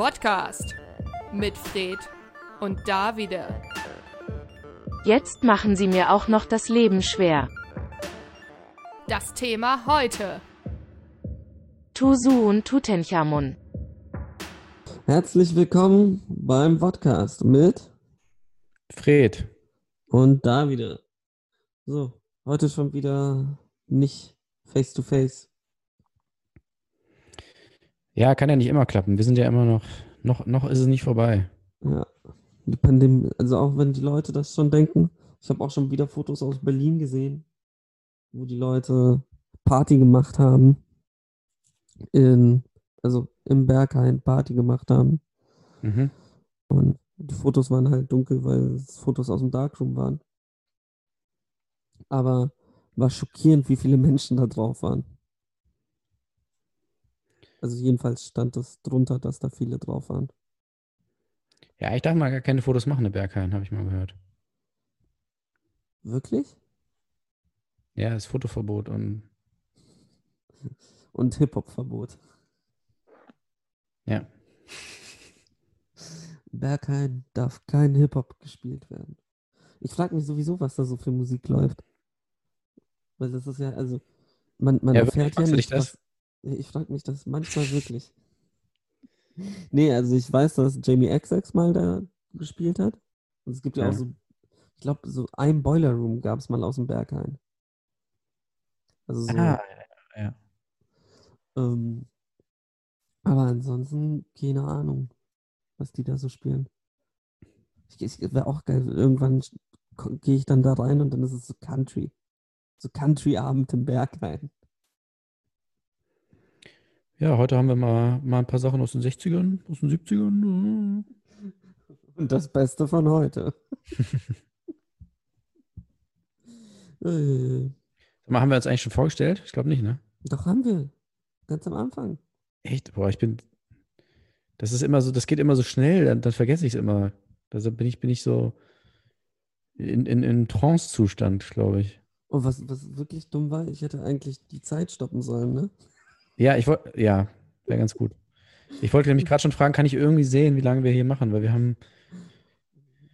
Podcast mit Fred und Davide. Jetzt machen Sie mir auch noch das Leben schwer. Das Thema heute. Tusu und Tutenchamun. Herzlich willkommen beim Podcast mit Fred. und Davide. So, heute schon wieder nicht face to face. Ja, kann ja nicht immer klappen. Wir sind ja immer noch, noch, noch ist es nicht vorbei. Ja, die Pandemie, also auch wenn die Leute das schon denken. Ich habe auch schon wieder Fotos aus Berlin gesehen, wo die Leute Party gemacht haben. In, also im Berghain Party gemacht haben. Mhm. Und die Fotos waren halt dunkel, weil es Fotos aus dem Darkroom waren. Aber war schockierend, wie viele Menschen da drauf waren. Also jedenfalls stand es drunter, dass da viele drauf waren. Ja, ich darf mal gar keine Fotos machen in Berghain, habe ich mal gehört. Wirklich? Ja, ist Fotoverbot und Und Hip-Hop-Verbot. ja. Berghain darf kein Hip-Hop gespielt werden. Ich frage mich sowieso, was da so für Musik läuft. Weil das ist ja, also, man, man Ja, erfährt ja nicht, das? was. Ich frage mich das manchmal wirklich. Nee, also ich weiß, dass Jamie XX mal da gespielt hat. Und es gibt ja, Ja. auch so, ich glaube, so ein Boiler Room gab es mal aus dem Berghain. Also so. Ah, ja, ja. Ähm, aber ansonsten, keine Ahnung, was die da so spielen. Ich, ich, Wäre auch geil. Irgendwann gehe ich dann da rein und dann ist es so Country. So Country-Abend im Berghain. Ja, heute haben wir mal, mal ein paar Sachen aus den 60ern, aus den 70ern. Und das Beste von heute. äh, mal, haben wir uns eigentlich schon vorgestellt? Ich glaube nicht, ne? doch haben wir. Ganz am Anfang. Echt? Boah, ich bin. Das ist immer so, das geht immer so schnell, dann, dann vergesse ich es immer. Also bin ich, bin ich so in, in, in Trance-Zustand, glaube ich. Und was, was wirklich dumm war, ich hätte eigentlich die Zeit stoppen sollen, ne? Ja, ich wollte, ja, wäre ganz gut. Ich wollte nämlich gerade schon fragen, kann ich irgendwie sehen, wie lange wir hier machen, weil wir haben,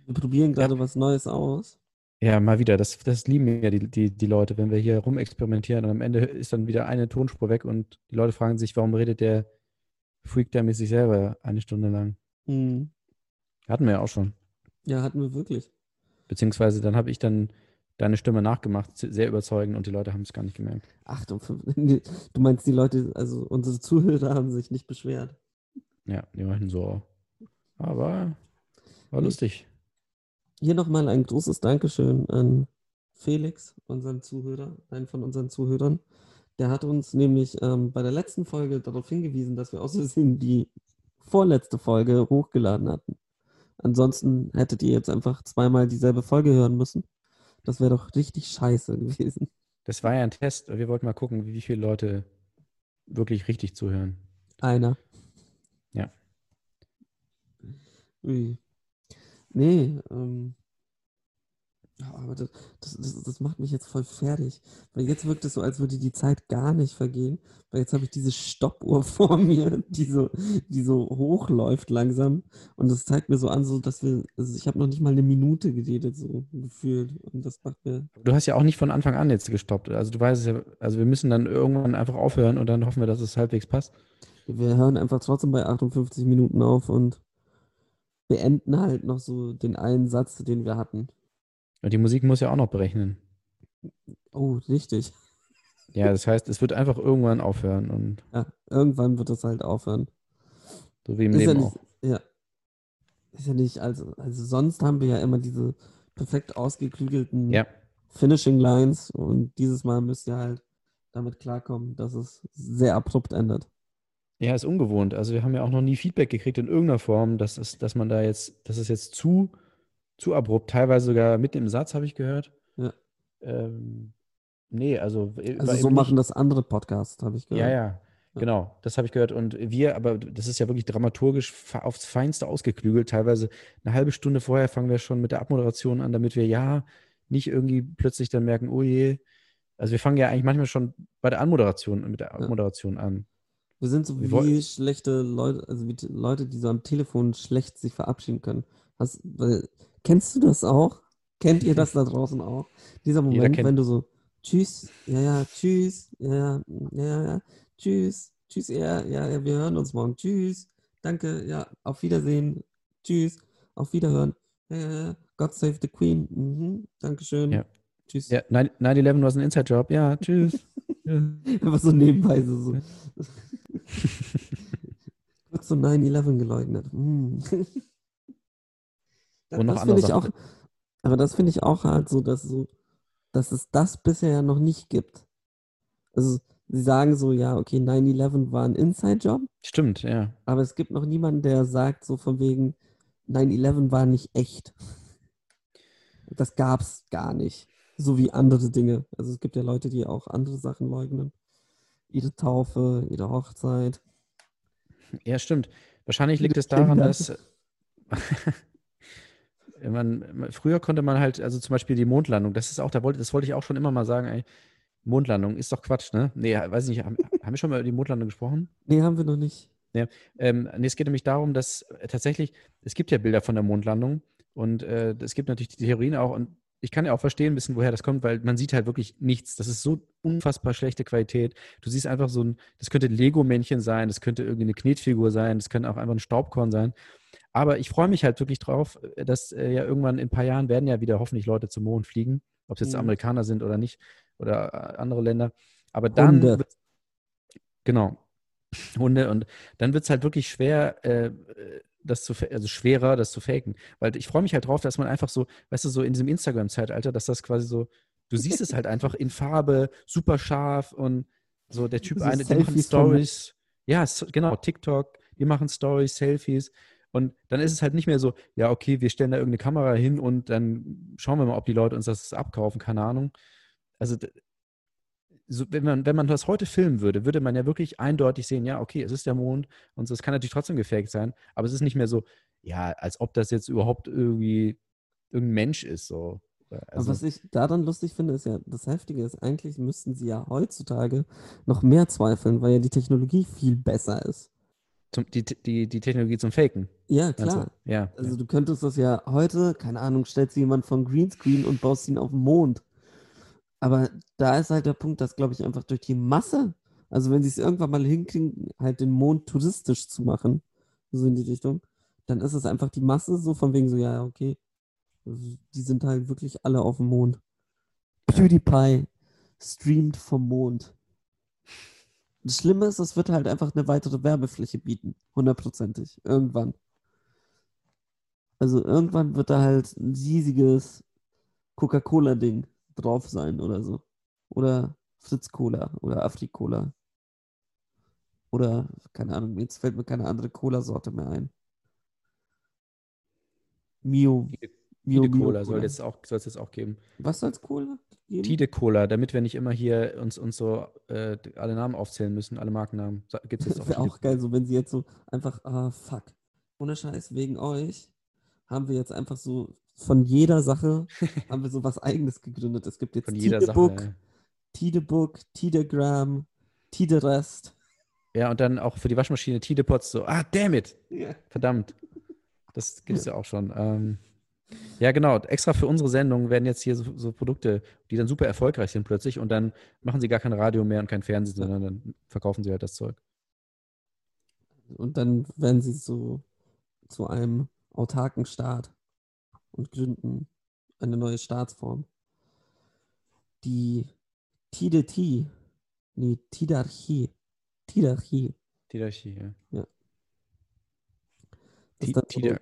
Wir probieren gerade was Neues aus. ja, mal wieder, das, das lieben ja die, die, die Leute, wenn wir hier rumexperimentieren und am Ende ist dann wieder eine Tonspur weg und die Leute fragen sich, warum redet der Freak da mit sich selber eine Stunde lang? Hm. Hatten wir ja auch schon. Ja, hatten wir wirklich. Beziehungsweise dann habe ich dann deine Stimme nachgemacht, sehr überzeugend und die Leute haben es gar nicht gemerkt. Acht fünf. Du meinst, die Leute, also unsere Zuhörer haben sich nicht beschwert. Ja, die meinten so, aber war lustig. Hier nochmal ein großes Dankeschön an Felix, unseren Zuhörer, einen von unseren Zuhörern. Der hat uns nämlich ähm, bei der letzten Folge darauf hingewiesen, dass wir aus Versehen die vorletzte Folge hochgeladen hatten. Ansonsten hättet ihr jetzt einfach zweimal dieselbe Folge hören müssen. Das wäre doch richtig scheiße gewesen. Das war ja ein Test. Wir wollten mal gucken, wie viele Leute wirklich richtig zuhören. Einer. Ja. Ui. Nee, ähm. Ja, Aber das, das, das, macht mich jetzt voll fertig. Weil jetzt wirkt es so, als würde die Zeit gar nicht vergehen. Weil jetzt habe ich diese Stoppuhr vor mir, die so, die so hochläuft langsam. Und das zeigt mir so an, so dass wir, also ich habe noch nicht mal eine Minute geredet, so gefühlt. Und das macht mir. Du hast ja auch nicht von Anfang an jetzt gestoppt. Also du weißt es ja, also wir müssen dann irgendwann einfach aufhören und dann hoffen wir, dass es halbwegs passt. Wir hören einfach trotzdem bei 58 Minuten auf und beenden halt noch so den einen Satz, den wir hatten. Und die Musik muss ja auch noch berechnen. Oh, richtig. Ja, das heißt, es wird einfach irgendwann aufhören und Ja, irgendwann wird es halt aufhören. so wie im Ist ja Leben nicht, auch. ja. Ist ja nicht, also, also sonst haben wir ja immer diese perfekt ausgeklügelten Ja, Finishing Lines und dieses Mal müsst ihr halt damit klarkommen, dass es sehr abrupt endet. ja, ist ungewohnt. Also wir haben ja auch noch nie Feedback gekriegt in irgendeiner Form, dass es, dass man da jetzt, das ist jetzt zu, zu abrupt, teilweise sogar mitten im Satz, habe ich gehört. Ja. Ähm, nee, also, äh, Also so machen das andere Podcasts, habe ich Ja, gehört. ja, genau, das habe ich gehört. Und wir, aber das ist ja wirklich dramaturgisch aufs Feinste ausgeklügelt. Teilweise eine halbe Stunde vorher fangen wir schon mit der Abmoderation an, damit wir ja nicht irgendwie plötzlich dann merken, oh je. Also wir fangen ja eigentlich manchmal schon bei der Anmoderation, mit der Ja. Abmoderation an. Wir sind so Wir wie woll- schlechte Leute, also wie Leute, die so am Telefon schlecht sich verabschieden können. Hast, weil, kennst du das auch? Kennt ihr das da draußen auch? Dieser Moment, wenn du so, tschüss, ja, ja, tschüss, ja, ja, ja, tschüss, tschüss, ja, ja, ja, wir hören uns morgen, tschüss, danke, ja, auf Wiedersehen, tschüss, auf Wiederhören, ja, ja, ja, God save the Queen, mhm, Dankeschön, Ja. tschüss. Ja, 9- 9-11 war ein Inside-Job. Ja, tschüss. Einfach so nebenbei so. so. Kurz so 9-11 geleugnet. Hm. Das, Und noch das andere ich auch, aber das finde ich auch halt so, dass so, dass es das bisher ja noch nicht gibt. Also sie sagen so, ja, okay, 9-11 war ein Inside-Job, Stimmt, ja. aber es gibt noch niemanden, der sagt so von wegen, 9-11 war nicht echt. Das gab es gar nicht. So wie andere Dinge. Also es gibt ja Leute, die auch andere Sachen leugnen. Ihre Taufe, ihre Hochzeit. Ja, stimmt. Wahrscheinlich liegt es daran, dass man, früher konnte man halt, also zum Beispiel die Mondlandung, das ist auch, da wollte, das wollte ich auch schon immer mal sagen, ey, Mondlandung ist doch Quatsch, ne? Nee, weiß ich nicht, haben, haben wir schon mal über die Mondlandung gesprochen? Nee, haben wir noch nicht. Ähm, nee, es geht nämlich darum, dass äh, tatsächlich, es gibt ja Bilder von der Mondlandung und äh, es gibt natürlich die Theorien auch und ich kann ja auch verstehen ein bisschen, woher das kommt, weil man sieht halt wirklich nichts. Das ist so unfassbar schlechte Qualität. Du siehst einfach so ein, das könnte Lego-Männchen sein, das könnte irgendwie eine Knetfigur sein, das könnte auch einfach ein Staubkorn sein. Aber ich freue mich halt wirklich drauf, äh, dass äh, ja irgendwann in ein paar Jahren werden ja wieder hoffentlich Leute zum Mond fliegen, ob es jetzt Mhm. Amerikaner sind oder nicht oder äh, andere Länder. Aber dann, genau, Hunde und dann wird es halt wirklich schwer, äh, äh, das zu, also schwerer, das zu faken. Weil ich freue mich halt drauf, dass man einfach so, weißt du, so in diesem Instagram-Zeitalter, dass das quasi so, du siehst es halt einfach in Farbe, super scharf und so der Typ So eine, die machen. Stories. Ja, s- genau, TikTok, die machen Stories, Selfies. Und dann ist es halt nicht mehr so, ja, okay, wir stellen da irgendeine Kamera hin und dann schauen wir mal, ob die Leute uns das abkaufen, keine Ahnung. Also so, wenn man, wenn man das heute filmen würde, würde man ja wirklich eindeutig sehen, ja, okay, es ist der Mond und es kann natürlich trotzdem gefaked sein, aber es ist nicht mehr so, ja, als ob das jetzt überhaupt irgendwie irgendein Mensch ist. So. Also, was ich daran lustig finde, ist ja, das Heftige ist, eigentlich müssten sie ja heutzutage noch mehr zweifeln, weil ja die Technologie viel besser ist. Zum, die, die, die Technologie zum Faken. Ja, du? klar. Ja. Also ja. du könntest das ja heute, keine Ahnung, stellst du jemand vom Greenscreen und baust ihn auf den Mond. Aber da ist halt der Punkt, dass, glaube ich, einfach durch die Masse, also wenn sie es irgendwann mal hinkriegen, halt den Mond touristisch zu machen, so in die Richtung, dann ist es einfach die Masse so von wegen so, ja, okay, die sind halt wirklich alle auf dem Mond. PewDiePie streamt vom Mond. Das Schlimme ist, es wird halt einfach eine weitere Werbefläche bieten, hundertprozentig, irgendwann. Also irgendwann wird da halt ein riesiges Coca-Cola-Ding drauf sein oder so. Oder Fritz-Cola oder Afri-Cola. Oder, keine Ahnung, jetzt fällt mir keine andere Cola-Sorte mehr ein. Mio. Tide Cola soll soll es jetzt auch geben. Was soll's Cola geben? Tide Cola, damit wir nicht immer hier uns, uns so äh, alle Namen aufzählen müssen, alle Markennamen. Gibt es jetzt auch Wäre Tide auch geil, so wenn sie jetzt so einfach, ah, fuck. Ohne Scheiß, wegen euch haben wir jetzt einfach so von jeder Sache haben wir so was eigenes gegründet. Es gibt jetzt Von Tidebook, Sache. Tidebook, Tidegram, Tiderest. Ja, und dann auch für die Waschmaschine Tide Pots so, ah, damn it, Ja. verdammt. Das gibt es ja auch schon. Ähm, ja, genau. Extra für unsere Sendung werden jetzt hier so, so Produkte, die dann super erfolgreich sind plötzlich und dann machen sie gar kein Radio mehr und kein Fernsehen, sondern dann verkaufen sie halt das Zeug. Und dann werden sie so zu einem autarken Staat und gründen eine neue Staatsform. Die TDT, nee, Tidarchie, Tidarchie. Tidarchie, ja. Das Ti- ist dann so, Tidar-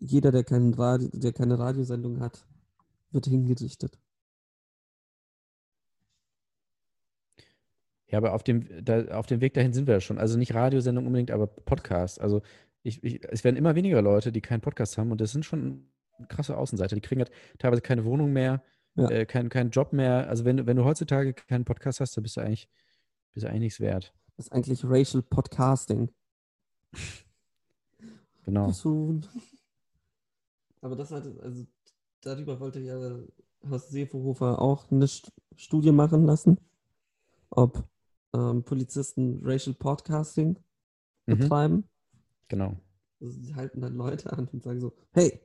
jeder, der, kein Radio, der keine Radiosendung hat, wird hingerichtet. Ja, aber auf dem, da, auf dem Weg dahin sind wir ja schon. Also nicht Radiosendung unbedingt, aber Podcast. Also ich, ich, es werden immer weniger Leute, die keinen Podcast haben und das sind schon krasse Außenseiter. Die kriegen halt teilweise keine Wohnung mehr, Ja. äh, keinen keinen Job mehr. Also wenn, du- wenn du heutzutage keinen Podcast hast, dann bist du eigentlich, bist du eigentlich nichts wert. Das ist eigentlich Racial Podcasting. Genau. Person. Aber das hat, also darüber wollte ja Horst Seehofer auch eine St Studie machen lassen, ob ähm, Polizisten Racial Podcasting Mhm. betreiben. Genau. Also die halten dann Leute an und sagen so, hey,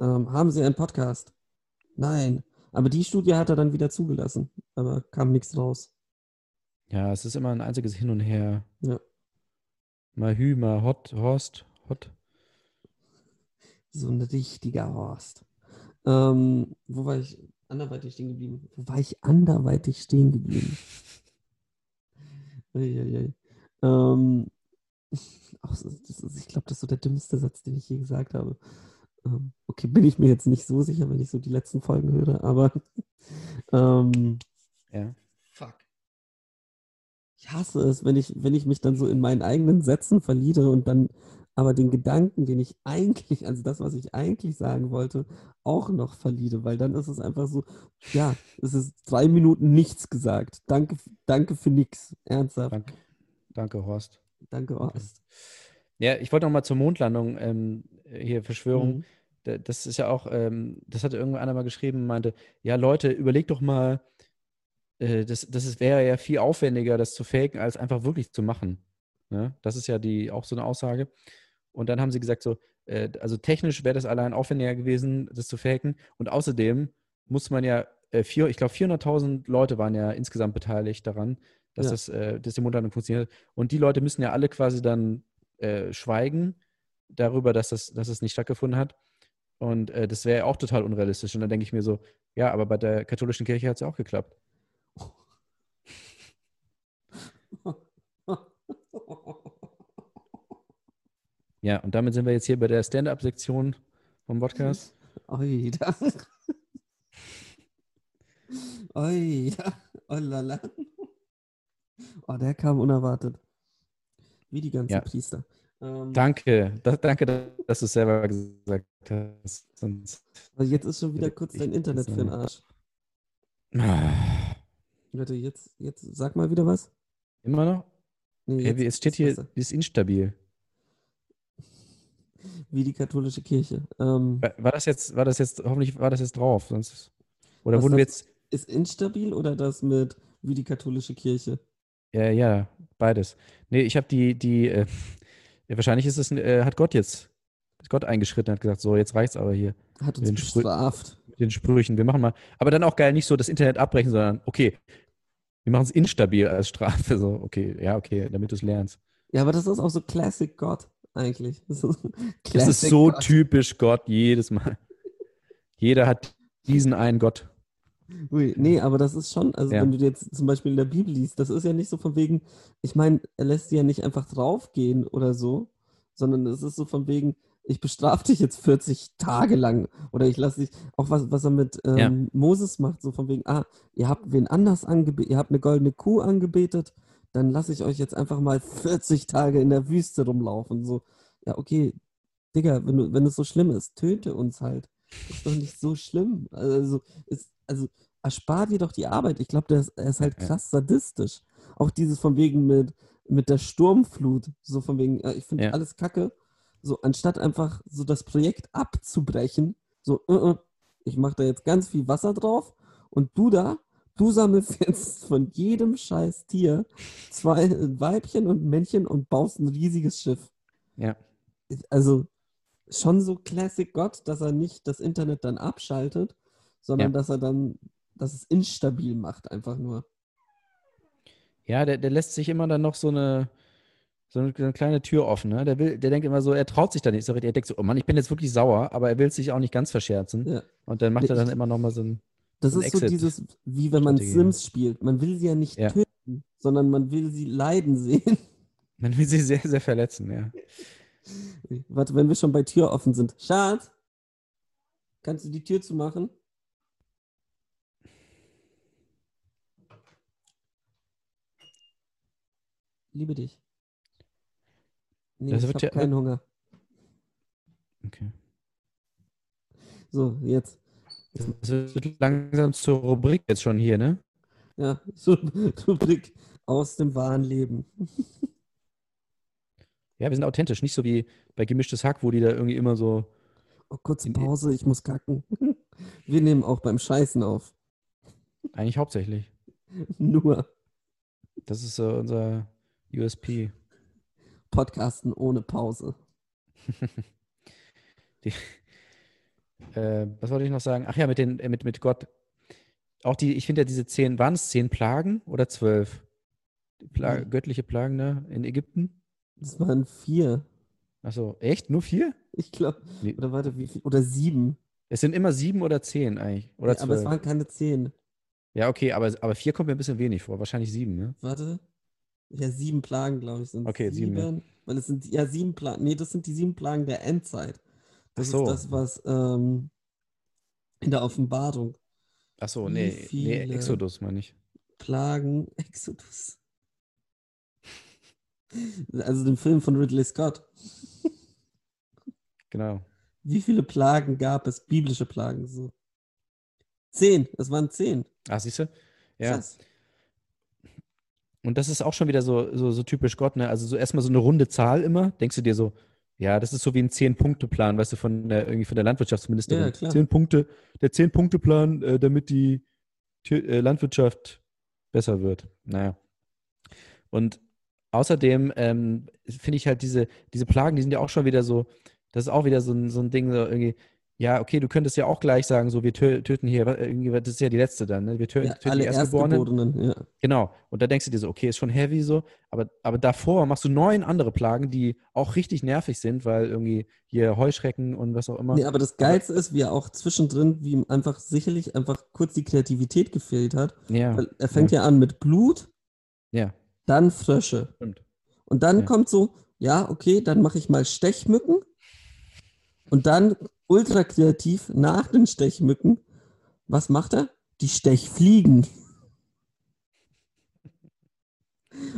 ähm, haben Sie einen Podcast? Nein. Aber die Studie hat er dann wieder zugelassen, aber kam nichts raus. Ja, es ist immer ein einziges Hin und Her. Ja. Mal Hü, mal Hot, Horst, Hot. So ein richtiger Horst. Ähm, wo war ich anderweitig stehen geblieben? Wo war ich anderweitig stehen geblieben? Uiuiui. Ähm, ach, das ist, ich glaube, das ist so der dümmste Satz, den ich je gesagt habe. Ähm, okay, bin ich mir jetzt nicht so sicher, wenn ich so die letzten Folgen höre, aber ähm, Ja. fuck. Ich hasse es, wenn ich, wenn ich mich dann so in meinen eigenen Sätzen verliere und dann aber den Gedanken, den ich eigentlich, also das, was ich eigentlich sagen wollte, auch noch verliere, weil dann ist es einfach so, ja, es ist drei Minuten nichts gesagt. Danke, danke für nix. Ernsthaft. Danke, danke Horst. Danke, Horst. Ja, ich wollte noch mal zur Mondlandung ähm, hier Verschwörung. Mhm. Da- Das ist ja auch, ähm, das hatte irgendwann einer mal geschrieben, meinte, ja Leute, überlegt doch mal, äh, das, das wäre ja viel aufwendiger, das zu faken, als einfach wirklich zu machen. Ne? Das ist ja die auch so eine Aussage. Und dann haben sie gesagt, so, äh, also technisch wäre das allein aufwendiger gewesen, das zu faken. Und außerdem muss man ja, äh, vier, ich glaube 400.000 Leute waren ja insgesamt beteiligt daran, dass, Ja. das, äh, dass die Mondlandung funktioniert. Und die Leute müssen ja alle quasi dann äh, schweigen darüber, dass das, dass es nicht stattgefunden hat. Und äh, das wäre ja auch total unrealistisch. Und dann denke ich mir so, ja, aber bei der katholischen Kirche hat es ja auch geklappt. Ja, und damit sind wir jetzt hier bei der Stand-up-Sektion vom Podcast. Oi, da. Oi, da. Oh lala. Oh, der kam unerwartet. Wie die ganzen Ja. Priester. Ähm, Danke, das, danke, dass du es selber gesagt hast. Sonst, aber jetzt ist schon wieder kurz dein Internet für den. Arsch. Ah, Warte, jetzt, jetzt sag mal wieder was. immer noch? Nee, jetzt wie- es steht hier, ist instabil. Wie die katholische Kirche. Ähm, War, war das jetzt, war das jetzt, hoffentlich war das jetzt drauf, sonst. Oder wurden wir jetzt, ist instabil oder das mit wie die katholische Kirche? ja, ja, beides. Nee, ich habe die, die, äh, wahrscheinlich ist es, äh, hat Gott jetzt, ist Gott eingeschritten und hat gesagt, so, jetzt reicht's aber hier Hat uns bestraft. mit den Sprüchen. Wir machen mal, aber dann auch geil, nicht so das Internet abbrechen, sondern, okay, wir machen es instabil als Strafe. So, okay, ja, okay, damit du es lernst. Ja, aber das ist auch so Classic Gott eigentlich. Das ist, Das ist so Gott. typisch Gott jedes Mal. Jeder hat diesen einen Gott. Ui, nee, aber das ist schon, also Ja. wenn du dir jetzt zum Beispiel in der Bibel liest, das ist ja nicht so von wegen, ich meine, er lässt sie ja nicht einfach draufgehen oder so, sondern es ist so von wegen, ich bestrafe dich jetzt 40 Tage lang oder ich lasse dich, auch was, was er mit ähm, Ja. Moses macht, so von wegen, ah, ihr habt wen anders angebetet, ihr habt eine goldene Kuh angebetet, dann lasse ich euch jetzt einfach mal 40 Tage in der Wüste rumlaufen. So, ja, okay, Digga, wenn, du, wenn es so schlimm ist, töte uns halt. Ist doch nicht so schlimm. Also, ist, also erspar dir doch die Arbeit. Ich glaube, er ist, halt krass sadistisch. Auch dieses von wegen mit, mit der Sturmflut, so von wegen, äh, ich finde Ja. alles kacke. So, anstatt einfach so das Projekt abzubrechen, so, äh, äh, ich mache da jetzt ganz viel Wasser drauf und du da, du sammelst jetzt von jedem scheiß Tier zwei Weibchen und Männchen und baust ein riesiges Schiff. Ja. Also schon so Classic Gott, dass er nicht das Internet dann abschaltet, sondern Ja. dass er dann, dass es instabil macht, einfach nur. Ja, der, der lässt sich immer dann noch so eine, so eine, so eine kleine Tür offen. Ne? Der, will, der denkt immer so, er traut sich da nicht so richtig. Er denkt so, oh Mann, ich bin jetzt wirklich sauer, aber er will sich auch nicht ganz verscherzen. Ja. Und dann macht Nee, er dann ich- immer noch mal so ein. Das ist so Exit- dieses, wie wenn man Strategie. Sims spielt. Man will sie ja nicht Ja. töten, sondern man will sie leiden sehen. Man will sie sehr, sehr verletzen, ja. Warte, wenn wir schon bei Tür offen sind. Schatz, kannst du die Tür zumachen? Liebe dich. Nee, Das ich habe ja- keinen Hunger. Okay. So, jetzt. Das wird langsam zur Rubrik jetzt schon hier, ne? Ja, so Rubrik aus dem wahren Leben. Ja, wir sind authentisch, nicht so wie bei gemischtes Hack, wo die da irgendwie immer so. Oh, kurze Pause, ich muss kacken. Wir nehmen auch beim Scheißen auf. Eigentlich hauptsächlich. Nur. Das ist so unser USP. Podcasten ohne Pause. Die, äh, was wollte ich noch sagen? Ach ja, mit, den, äh, mit, mit Gott. Auch die, ich finde ja diese zehn, waren es zehn Plagen oder zwölf? Pla Mhm. Göttliche Plagen da in Ägypten? Das waren vier. Achso, echt? Nur vier? Ich glaube. Nee. Oder warte, wie viel? Oder sieben. Es sind immer sieben oder zehn eigentlich. Oder Ja, aber es waren keine zehn. Ja, okay, aber, aber vier kommt mir ein bisschen wenig vor. Wahrscheinlich sieben, ne? Warte. Ja, sieben Plagen, glaube ich, sind Okay, sieben, ja. Weil es sind ja sieben Plagen. Nee, das sind die sieben Plagen der Endzeit. Das Ach so. ist das, was ähm, in der Offenbarung. Achso, Wie nee, nee? Exodus meine ich. Plagen, Exodus. Also den Film von Ridley Scott. Genau. Wie viele Plagen gab es? Biblische Plagen so. Zehn. Es waren zehn. Ah, siehst du? Ja. Krass. Und das ist auch schon wieder so, so, so typisch Gott, ne? Also so erstmal so eine runde Zahl immer. Denkst du dir so, ja, das ist so wie ein Zehn-Punkte-Plan, weißt du, von der, irgendwie von der Landwirtschaftsministerin. Ja, klar. Zehn Punkte, der Zehn-Punkte-Plan, äh, damit die Tür, äh, Landwirtschaft besser wird. Naja. Und außerdem ähm, finde ich halt diese, diese Plagen, die sind ja auch schon wieder so, das ist auch wieder so ein, so ein Ding, so irgendwie, ja, okay, du könntest ja auch gleich sagen, so, wir tö töten hier, irgendwie, das ist ja die letzte dann, ne? Wir tö Ja, töten alle die Erstgeborenen. Erstgeborenen, ja. Genau. Und da denkst du dir so, okay, ist schon heavy so, aber, aber davor machst du neun andere Plagen, die auch richtig nervig sind, weil irgendwie hier Heuschrecken und was auch immer. Nee, aber das Geilste ist, wie er auch zwischendrin, wie ihm einfach sicherlich einfach kurz die Kreativität gefehlt hat. Ja, Weil er fängt ja, an mit Blut, ja, dann Frösche. stimmt. Und dann Ja. kommt so, ja, okay, dann mache ich mal Stechmücken. Und dann ultra kreativ nach den Stechmücken, was macht er? Die Stechfliegen.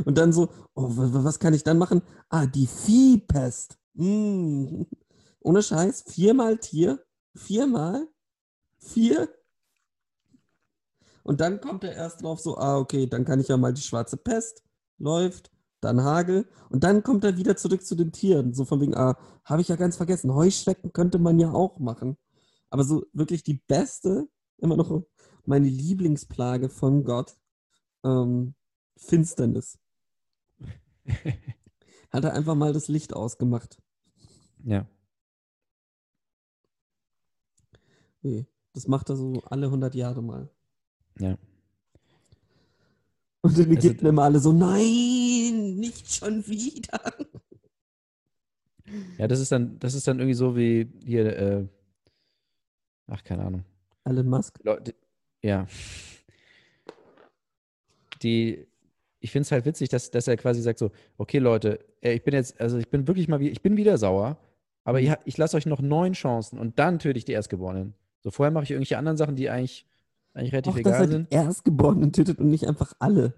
Und dann so, oh, wa- wa- was kann ich dann machen? Ah, die Viehpest. Mm. Ohne Scheiß, viermal Tier, viermal, vier. Und dann kommt er erst drauf so, ah, okay, dann kann ich ja mal die schwarze Pest, läuft, dann Hagel und dann kommt er wieder zurück zu den Tieren. So von wegen, ah, habe ich ja ganz vergessen, Heuschrecken könnte man ja auch machen. Aber so wirklich die beste, immer noch meine Lieblingsplage von Gott, ähm, Finsternis. Hat er einfach mal das Licht ausgemacht. Ja. Nee, das macht er so alle 100 Jahre mal. Ja. Und in Also- Ägypten immer alle so, nein, nicht schon wieder. Ja, das ist dann, das ist dann irgendwie so wie hier, äh, ach, keine Ahnung. Elon Musk. Leute, ja. Die, ich finde es halt witzig, dass, dass er quasi sagt so, okay Leute, ich bin jetzt, also ich bin wirklich mal, wie- ich bin wieder sauer, aber ihr, ich lasse euch noch neun Chancen und dann töte ich die Erstgeborenen. So, vorher mache ich irgendwelche anderen Sachen, die eigentlich, eigentlich relativ Auch, dass egal er sind. die Erstgeborenen tötet und nicht einfach alle.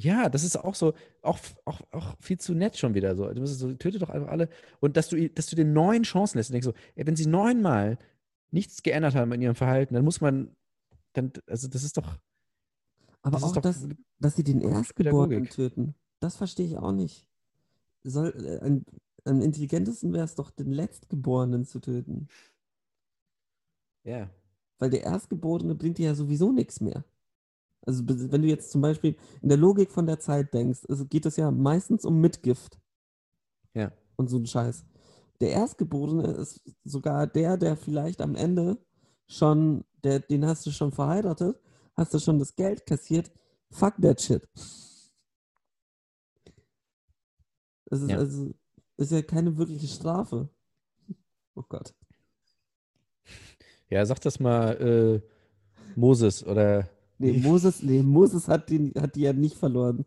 Ja, das ist auch so, auch, auch, auch viel zu nett schon wieder so. Du musst so, töte doch einfach alle. Und dass du, dass du den neun Chancen lässt und denkst so, ey, wenn sie neunmal nichts geändert haben in ihrem Verhalten, dann muss man, dann, also das ist doch, Aber das auch, doch dass, dass sie den Erstgeborenen töten, das verstehe ich auch nicht. Soll, äh, am, am intelligentesten wäre es doch, den Letztgeborenen zu töten. ja. Weil der Erstgeborene bringt dir ja sowieso nichts mehr. Also wenn du jetzt zum Beispiel in der Logik von der Zeit denkst, geht es ja meistens um Mitgift Ja. und so ein Scheiß. Der Erstgeborene ist sogar der, der vielleicht am Ende schon, der, den hast du schon verheiratet, hast du schon das Geld kassiert. Fuck that shit. Das ist Ja. also ist ja keine wirkliche Strafe. Oh Gott. Ja, sag das mal äh, Moses oder Nee. Moses, nee, Moses hat, den, hat die ja nicht verloren.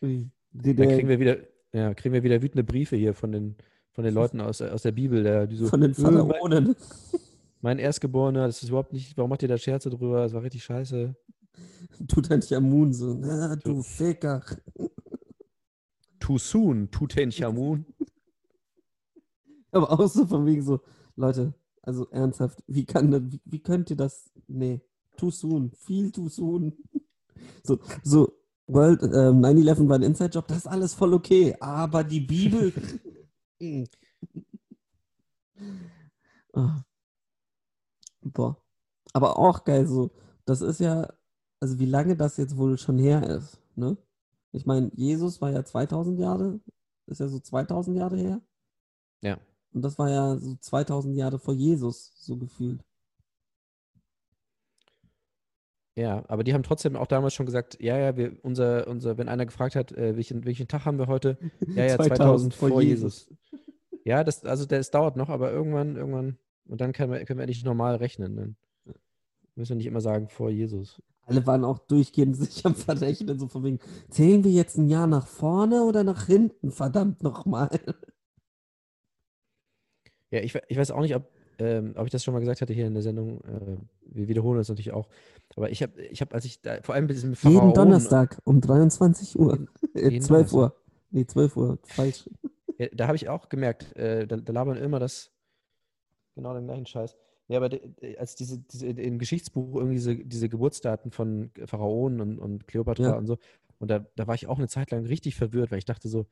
Die, da der, kriegen wir wieder, ja, kriegen wir wieder wütende Briefe hier von den, von den Leuten aus, aus der Bibel, der, die so, von den "Äh, mein, Pharaonen. mein Erstgeborener, das ist überhaupt nicht, warum macht ihr da Scherze drüber? Das war richtig scheiße. Tutanchamun so, na, du Ficker. Too soon, Tutanchamun. Aber auch so von wegen so, Leute, also ernsthaft, wie kann das, wie, wie könnt ihr das, nee, too soon, viel too soon. So, so, World, ähm, 9-11 war ein Inside-Job, das ist alles voll okay, aber die Bibel. Ah. Boah. Aber auch geil, so, das ist ja, also wie lange das jetzt wohl schon her ist, ne? Ich meine, Jesus war ja 2000 Jahre, ist ja so 2000 Jahre her. Ja. Und das war ja so 2000 Jahre vor Jesus, so gefühlt. Ja, aber die haben trotzdem auch damals schon gesagt, ja, ja, wir, unser, unser, wenn einer gefragt hat, äh, welchen, welchen Tag haben wir heute? Ja, ja, 2000 vor Jesus. Ja, das, also das dauert noch, aber irgendwann, irgendwann, und dann können wir, können wir endlich normal rechnen. Dann müssen wir nicht immer sagen, vor Jesus. Alle waren auch durchgehend sich am Verrechnen, so von wegen, zählen wir jetzt ein Jahr nach vorne oder nach hinten? Verdammt nochmal. Ja, ich, ich weiß auch nicht, ob, ähm, ob ich das schon mal gesagt hatte hier in der Sendung. Äh, wir wiederholen das natürlich auch. Aber ich habe, ich hab, als ich da, vor allem mit diesem Jeden Pharaonen- Donnerstag um 23 Uhr. Äh, jeden 12 Uhr. Nee, 12 Uhr. Falsch. Ja, da habe ich auch gemerkt, äh, da, da labern immer das, genau den gleichen Scheiß. Ja, aber de- als diese, diese im Geschichtsbuch irgendwie diese, diese Geburtsdaten von Pharaonen und, und Kleopatra Ja. und so, und da, da war ich auch eine Zeit lang richtig verwirrt, weil ich dachte so,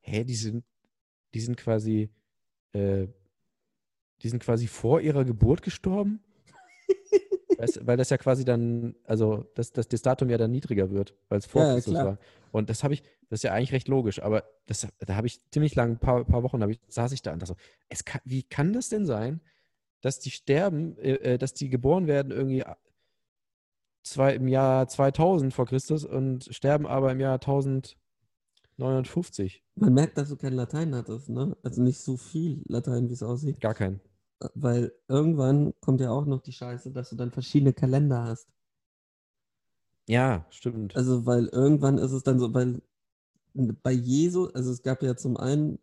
hä, die sind, die sind quasi, äh, die sind quasi vor ihrer Geburt gestorben? weißt, weil das ja quasi dann, also dass, dass das Datum ja dann niedriger wird, weil es vor Ja, Christus klar. war. Und das habe ich, das ist ja eigentlich recht logisch, aber das, da habe ich ziemlich lang, ein paar, paar Wochen, ich, saß ich da und dachte so, es kann, wie kann das denn sein, dass die sterben, äh, äh, dass die geboren werden irgendwie zwei, im Jahr 2000 vor Christus und sterben aber im Jahr 1950? Man merkt, dass du kein Latein hattest, ne? Also nicht so viel Latein, wie es aussieht. Gar kein. Weil irgendwann kommt ja auch noch die Scheiße, dass du dann verschiedene Kalender hast. Ja, stimmt. Also, weil irgendwann ist es dann so, weil bei Jesus, also es gab ja zum einen,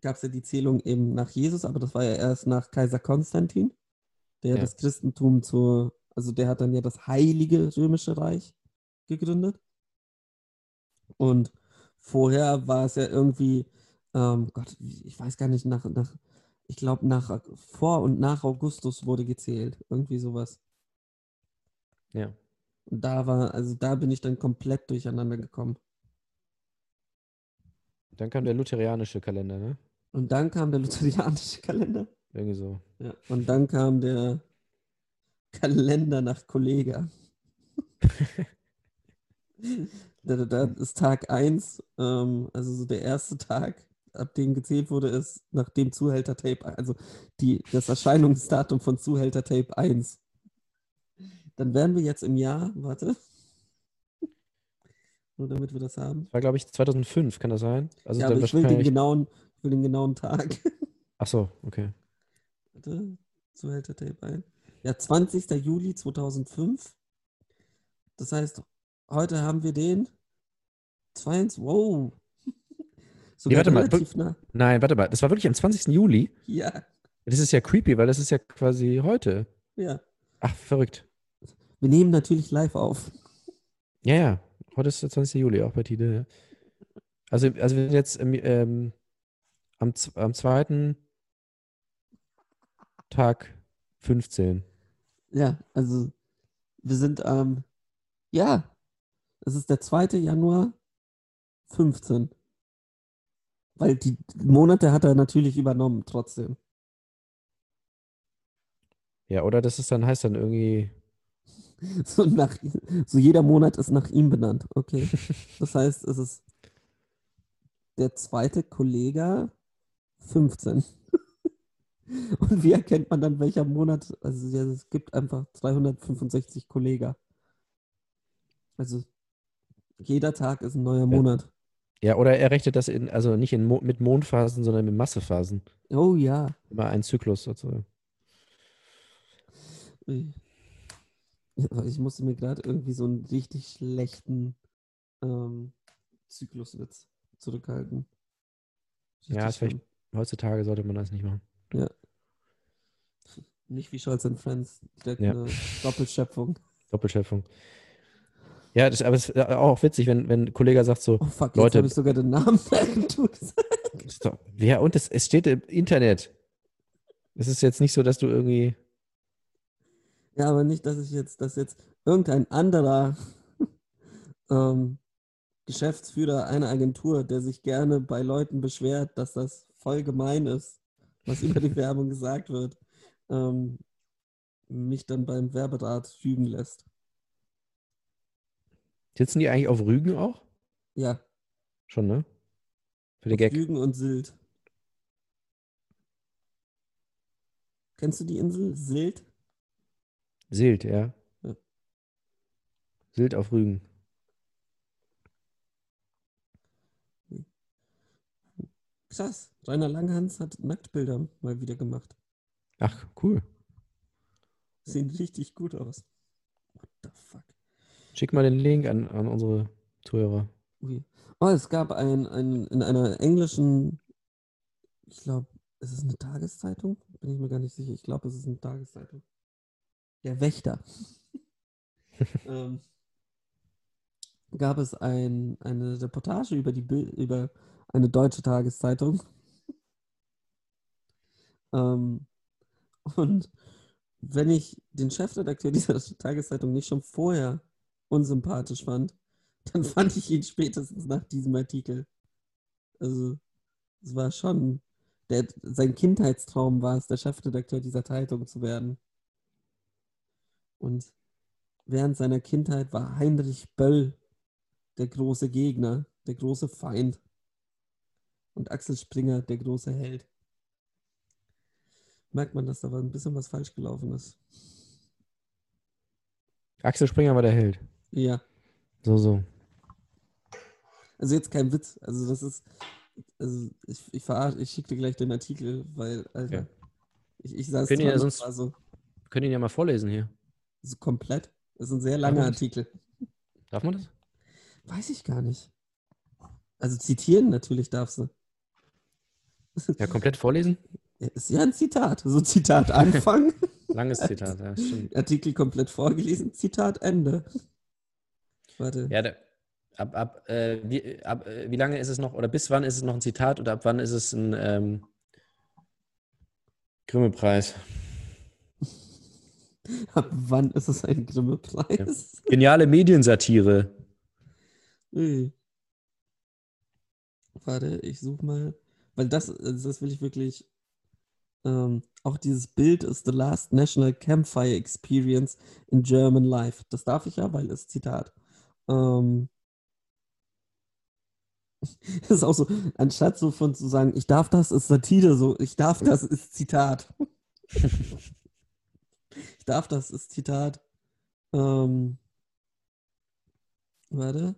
gab es ja die Zählung eben nach Jesus, aber das war ja erst nach Kaiser Konstantin, der Ja. das Christentum zur, also der hat dann ja das Heilige Römische Reich gegründet. Und vorher war es ja irgendwie, ähm, Gott, ich weiß gar nicht, nach, nach ich glaube, nach vor und nach Augustus wurde gezählt. Irgendwie sowas. ja. Und da war, also da bin ich dann komplett durcheinander gekommen. Dann kam der lutherianische Kalender, ne? Und dann kam der lutherianische Kalender. Irgendwie so. Ja. Und dann kam der Kalender nach Kollega. da, ist Tag 1, ähm, also so der erste Tag, ab dem gezählt wurde, ist nach dem Zuhälter-Tape, also die, das Erscheinungsdatum von Zuhälter-Tape 1. Dann wären wir jetzt im Jahr, warte. Nur damit wir das haben. Das war, glaube ich, 2005, kann das sein? Also ja, aber ich will den genauen, ich will den genauen Tag. Ach so, okay. Warte, Zuhälter-Tape ein. Ja, 20. Juli 2005. Das heißt, heute haben wir den 22. Wow. Sogar warte mal, nah. Nein, warte mal, das war wirklich am 20. Juli? Ja, Das ist ja creepy, weil das ist ja quasi heute. ja. Ach, verrückt. Wir nehmen natürlich live auf. Ja, ja. Heute ist der 20. Juli, auch bei Tide. Ja. Also, also wir sind jetzt im, ähm, am, am zweiten Tag 15. Ja, also wir sind am, ja, es ist der 2. Januar 15. Weil die Monate hat er natürlich übernommen, trotzdem. Ja, oder das ist dann, heißt dann irgendwie, So, nach, so jeder Monat ist nach ihm benannt. Okay. Das heißt, es ist der zweite Kollege 15. Und wie erkennt man dann, welcher Monat? Also ja, es gibt einfach 365 Kollege. Also jeder Tag ist ein neuer Monat. ja, oder er rechnet das in, also nicht in, Mo mit Mondphasen, sondern mit Massephasen. Oh ja. Immer ein Zyklus sozusagen. Ja, aber Ich musste mir gerade irgendwie so einen richtig schlechten ähm, Zykluswitz zurückhalten. Ja, Richtig ist vielleicht-. Heutzutage sollte man das nicht machen. Nicht wie Scholz and Friends, direkt Ja. eine Doppelschöpfung. Doppelschöpfung. Ja, das, aber es ist auch witzig, wenn, wenn ein Kollege sagt so, Oh fuck, Leute- jetzt ich sogar den Namen der Agentur gesagt. ist doch, ja, und es, es steht im Internet. Es ist jetzt nicht so, dass du irgendwie, Ja, aber nicht, dass ich jetzt, dass jetzt irgendein anderer ähm, Geschäftsführer einer Agentur, der sich gerne bei Leuten beschwert, dass das voll gemein ist, was über die Werbung gesagt wird, ähm, mich dann beim Werberat fügen lässt. Sitzen die eigentlich auf Rügen auch? Ja, Schon, ne? Für den Gag. Rügen und Sylt. Kennst du die Insel Sylt? Sylt, ja. Ja. Sylt auf Rügen. Krass. Rainer Langhans hat Nacktbilder mal wieder gemacht. Ach, cool. Sehen richtig gut aus. What the fuck? Schick mal den Link an, an unsere Zuhörer. Ui. Oh, es gab ein, ein in einer englischen, ich glaube, ist es eine Tageszeitung? Bin ich mir gar nicht sicher. Ich glaube, es ist eine Tageszeitung. Der Wächter. ähm, gab es ein, eine Reportage über die über eine deutsche Tageszeitung. ähm, und wenn ich den Chefredakteur dieser Tageszeitung nicht schon vorher unsympathisch fand, dann fand ich ihn spätestens nach diesem Artikel. Also, es war schon, der, sein Kindheitstraum war es, der Chefredakteur dieser Zeitung zu werden. Und während seiner Kindheit war Heinrich Böll der große Gegner, der große Feind. Und Axel Springer der große Held. Merkt man, dass da ein bisschen was falsch gelaufen ist. Axel Springer war der Held. Ja. So, so. Also jetzt kein Witz. Also das ist, also ich, ich verarsche, ich schicke dir gleich den Artikel, weil, Alter, Ja. ich, ich saß Können dran ja sonst- war so, Wir können ihn ja mal vorlesen hier. so komplett. Das ist ein sehr langer? Artikel. Darf man das? Weiß ich gar nicht. Also zitieren natürlich darfst du. Ja, komplett vorlesen? Ist ja ein Zitat. So Zitat Anfang, Langes Zitat, ja, stimmt. Artikel komplett vorgelesen, Zitat Ende. Warte. Ja, der, ab, ab, äh, wie, ab, äh, wie lange ist es noch, oder bis wann ist es noch ein Zitat oder ab wann ist es ein ähm, Grimme-Preis? Ab wann ist es ein Grimme-Preis? Geniale Mediensatire. Ui. Warte, ich suche mal. Weil das, also das will ich wirklich. Ähm, auch dieses Bild ist The Last National Campfire Experience in German Life. Das darf ich ja, weil es Zitat. Ähm, das ist auch so, anstatt so von zu sagen, ich darf das, ist Satire, so, ich darf das, ist Zitat. ich darf das, ist Zitat. Ähm, warte.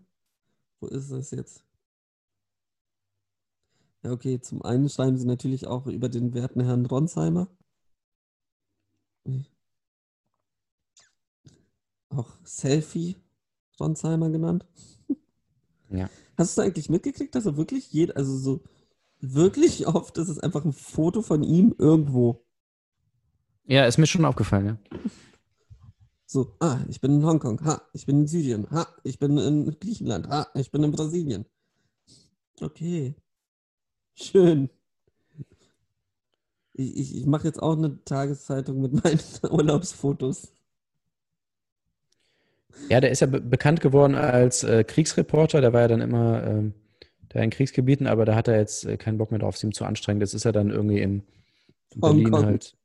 Wo ist das jetzt? Ja, okay, zum einen schreiben sie natürlich auch über den werten Herrn Ronsheimer. Auch Selfie Ronsheimer genannt. Ja. Hast du eigentlich mitgekriegt, dass er wirklich jed, also so wirklich oft ist es einfach ein Foto von ihm irgendwo. Ja, ist mir schon aufgefallen, ja. So, ah, ich bin in Hongkong, ha, ich bin in Syrien, ha, ich bin in Griechenland, ha, ich bin in Brasilien. Okay. Schön. Ich, ich, ich mache jetzt auch eine Tageszeitung mit meinen Urlaubsfotos. Ja, der ist ja be bekannt geworden als äh, Kriegsreporter. Der war ja dann immer ähm, da in Kriegsgebieten, aber da hat er jetzt äh, keinen Bock mehr drauf, ist ihm zu anstrengend. Jetzt ist er dann irgendwie in Berlin Hongkong. halt.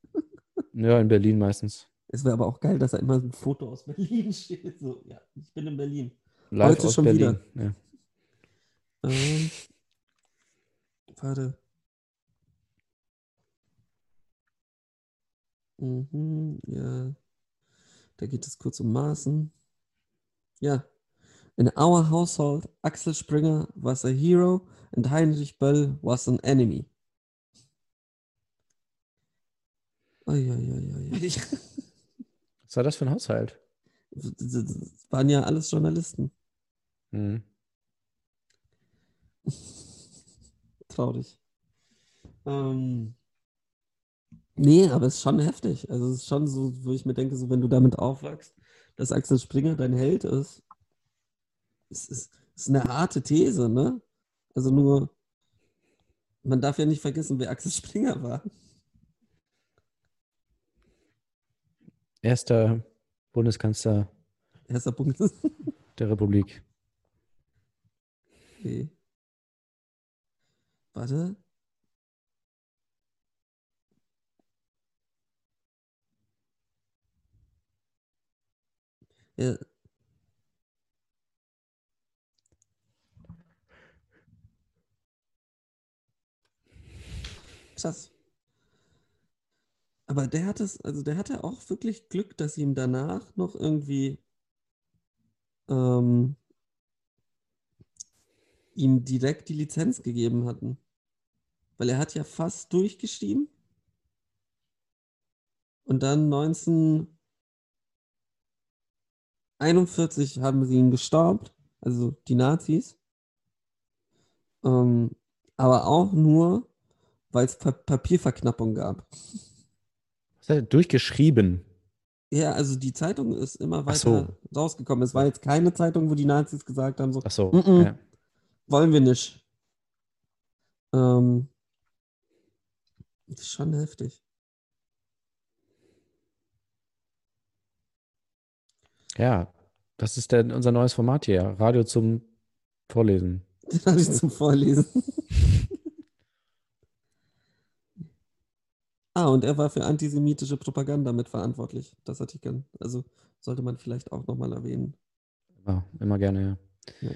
Ja, in Berlin meistens. Es wäre aber auch geil, dass da immer ein Foto aus Berlin steht. So, ja, ich bin in Berlin. Live Heute aus schon Berlin. Ja. Ähm, warte. Mhm, ja. Da geht es kurz um Maßen. Ja. In our household, Axel Springer was a hero and Heinrich Böll was an enemy. Uiuiuiui. Was war das für ein Haushalt? Das waren ja alles Journalisten. Mhm. Traurig. Ähm, nee, aber es ist schon heftig. Also es ist schon so, wo ich mir denke, so wenn du damit aufwachst, dass Axel Springer dein Held ist, es ist, ist eine harte These, ne? Also nur, man darf ja nicht vergessen, wer Axel Springer war. Erster Bundeskanzler Erster Punkt. der Republik. Okay. Warte. Krass. Aber der hat es, also der hatte auch wirklich Glück, dass ihm danach noch irgendwie ähm, ihm direkt die Lizenz gegeben hatten. Weil er hat ja fast durchgeschrieben und dann 19 1941 haben sie ihn gestaubt, also die Nazis. Ähm, aber auch nur, weil es pa Papierverknappung gab. Was hat er durchgeschrieben? Ja, also die Zeitung ist immer weiter so. rausgekommen. Es war jetzt keine Zeitung, wo die Nazis gesagt haben, so, Ach so. Mhm. Ja. wollen wir nicht. Ähm, das ist schon heftig. Ja, das ist der, unser neues Format hier. Radio zum Vorlesen. Ich zum Vorlesen. ah, und er war für antisemitische Propaganda mitverantwortlich. Das Artikel. Also sollte man vielleicht auch nochmal erwähnen. Ja, immer gerne, ja. Ja.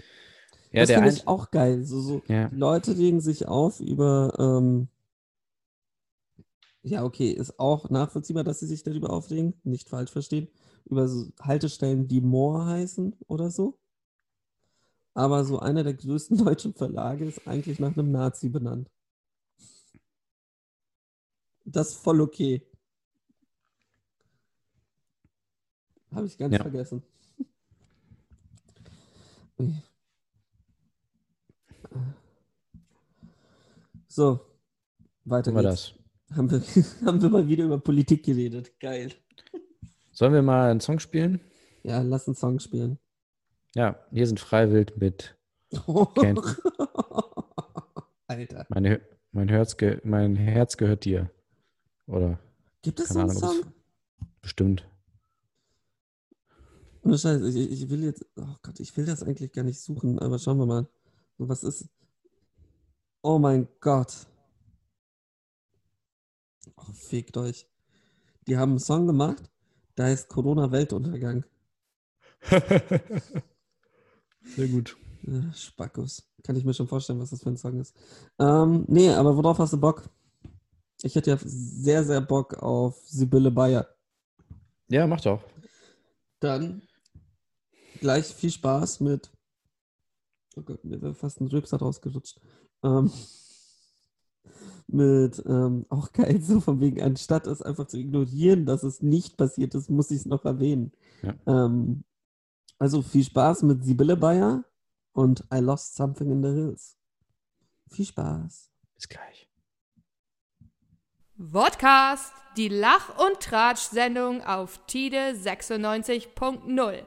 Ja, das finde ich auch geil. So, so, ja. Die Leute regen sich auf über, ähm, ja, okay, ist auch nachvollziehbar, dass sie sich darüber aufregen, nicht falsch verstehen, über so Haltestellen, die Moor heißen oder so. Aber so einer der größten deutschen Verlage ist eigentlich nach einem Nazi benannt. Das ist voll okay. Habe ich ganz Ja. vergessen. So, weiter Haben wir geht's. das. Haben wir, haben wir mal wieder über Politik geredet. Geil. Sollen wir mal einen Song spielen? Ja, lass einen Song spielen. Ja, hier sind Freiwild mit. Alter. meine, mein, Herz mein Herz gehört dir. Oder Gibt es so einen Ahnung, Song? es- bestimmt. Ohne Scheiße, ich, ich will jetzt, oh Gott, ich will das eigentlich gar nicht suchen, aber schauen wir mal. Was ist? Oh mein Gott. Oh, fickt euch. Die haben einen Song gemacht, der heißt Corona Weltuntergang. Sehr gut. Äh, Spackos. Kann ich mir schon vorstellen, was das für ein Song ist. Ähm, nee, aber worauf hast du Bock? Ich hätte ja sehr, sehr Bock auf Sibylle Bayer. Ja, mach doch. Dann gleich viel Spaß mit. Oh Gott, mir wäre fast ein Rülpser rausgerutscht. Ähm, mit, ähm, auch geil, so von wegen, anstatt es einfach zu ignorieren, dass es nicht passiert ist, muss ich es noch erwähnen. Ja. Ähm, also viel Spaß mit Sibylle Bayer und I Lost Something in the Hills. Viel Spaß. Bis gleich. Vodcast, die Lach- und Tratsch-Sendung auf Tide 96.0.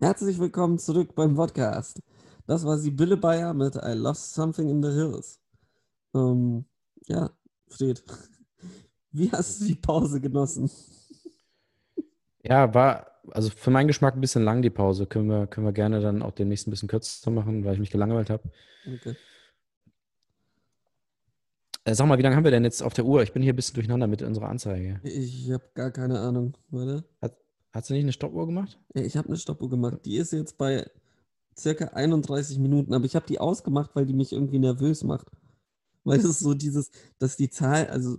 Herzlich willkommen zurück beim Podcast. Das war Sibylle Bayer mit I Lost Something in the Hills. Ähm, ja, Fred, wie hast du die Pause genossen? Ja, war also für meinen Geschmack ein bisschen lang die Pause. Können wir, können wir gerne dann auch demnächst ein bisschen kürzer machen, weil ich mich gelangweilt habe. Okay. Äh, sag mal, wie lange haben wir denn jetzt auf der Uhr? Ich bin hier ein bisschen durcheinander mit unserer Anzeige. Ich habe gar keine Ahnung. Warte. Hast du nicht eine Stoppuhr gemacht? Ja, ich habe eine Stoppuhr gemacht. Die ist jetzt bei circa 31 Minuten, aber ich habe die ausgemacht, weil die mich irgendwie nervös macht. Weil es ist so dieses, dass die Zahl, also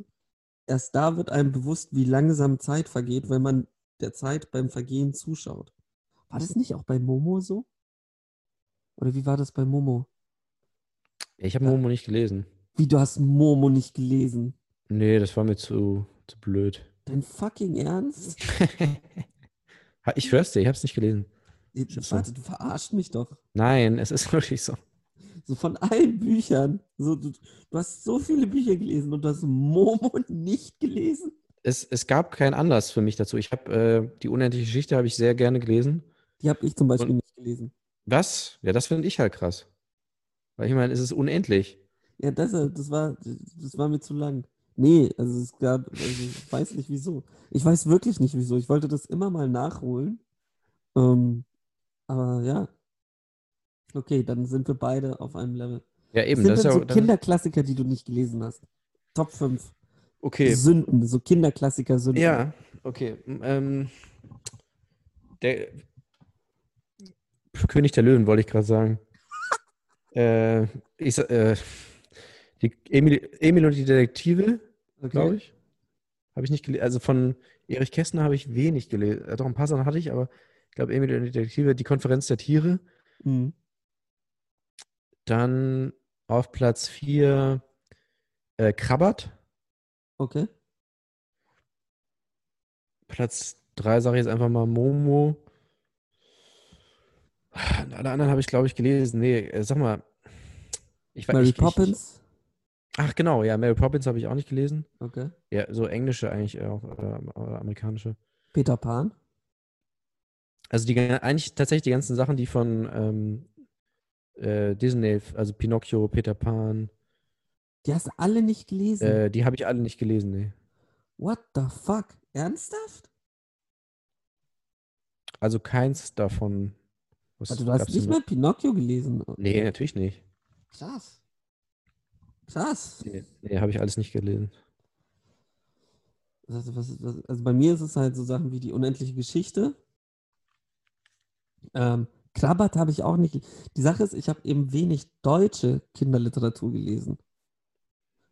erst da wird einem bewusst, wie langsam Zeit vergeht, wenn man der Zeit beim Vergehen zuschaut. War das nicht auch bei Momo so? Oder wie war das bei Momo? Ich habe Ja. Momo nicht gelesen. Wie, du hast Momo nicht gelesen? Nee, das war mir zu, zu blöd. Dein fucking Ernst? Ich schwör's dir, ich habe es nicht gelesen. Warte, du verarschst mich doch. Nein, es ist wirklich so. So von allen Büchern. So, du, du hast so viele Bücher gelesen und du hast Momo nicht gelesen. Es, es gab keinen Anlass für mich dazu. Ich habe äh, die unendliche Geschichte habe ich sehr gerne gelesen. Die habe ich zum Beispiel Und- nicht gelesen. Was? Ja, das finde ich halt krass. Weil ich meine, es ist unendlich. Ja, deshalb, das war, das war mir zu lang. Nee, also es gab, also ich weiß nicht wieso. Ich weiß wirklich nicht wieso. Ich wollte das immer mal nachholen. Ähm, aber ja. Okay, dann sind wir beide auf einem Level. Ja, eben. sind Das denn ja so das ist, Kinderklassiker, die du nicht gelesen hast? Top 5. okay. Sünden, so Kinderklassiker Sünden. Ja, okay. Ähm, der König der Löwen wollte ich gerade sagen. äh, ich, äh, Die Emil, Emil und die Detektive, Okay. glaube ich. Habe ich nicht gelesen. Also von Erich Kästner habe ich wenig gelesen. Äh, Doch ein paar Sachen hatte ich, aber ich glaube, Emil und die Detektive, die Konferenz der Tiere. Mhm. Dann auf Platz 4 äh, Krabbert. Okay. Platz 3 sage ich jetzt einfach mal Momo. Und alle anderen habe ich, glaube ich, gelesen. Nee, äh, sag mal. Ich, Mary ich, ich, Poppins. ach, genau, ja, Mary Poppins habe ich auch nicht gelesen. Okay. Ja, so englische eigentlich auch, oder, amerikanische. Peter Pan. Also die eigentlich tatsächlich die ganzen Sachen, die von ähm, äh, Disney, also Pinocchio, Peter Pan, Die hast du alle nicht gelesen. äh, die habe ich alle nicht gelesen, nee. What the fuck? Ernsthaft? Also keins davon. Was Also, du hast nicht mal Pinocchio gelesen. Nee, natürlich nicht. Krass. Krass. Nee, nee habe ich alles nicht gelesen. Also, was, was, also bei mir ist es halt so Sachen wie die unendliche Geschichte. Ähm, Krabbert habe ich auch nicht. Die Sache ist, ich habe eben wenig deutsche Kinderliteratur gelesen.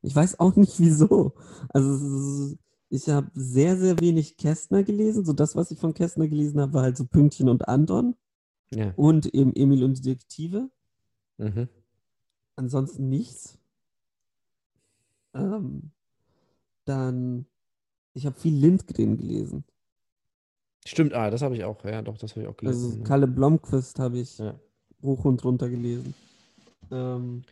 Ich weiß auch nicht wieso. Also ich habe sehr, sehr wenig Kästner gelesen. So das, was ich von Kästner gelesen habe, war halt so Pünktchen und Anton Ja. und eben Emil und die Detektive. Mhm. Ansonsten nichts. Ähm, dann, ich habe viel Lindgren gelesen. Stimmt, ah, das habe ich auch. Ja, doch, das habe ich auch gelesen. Also? Kalle Blomqvist habe ich Ja. hoch und runter gelesen. Ähm,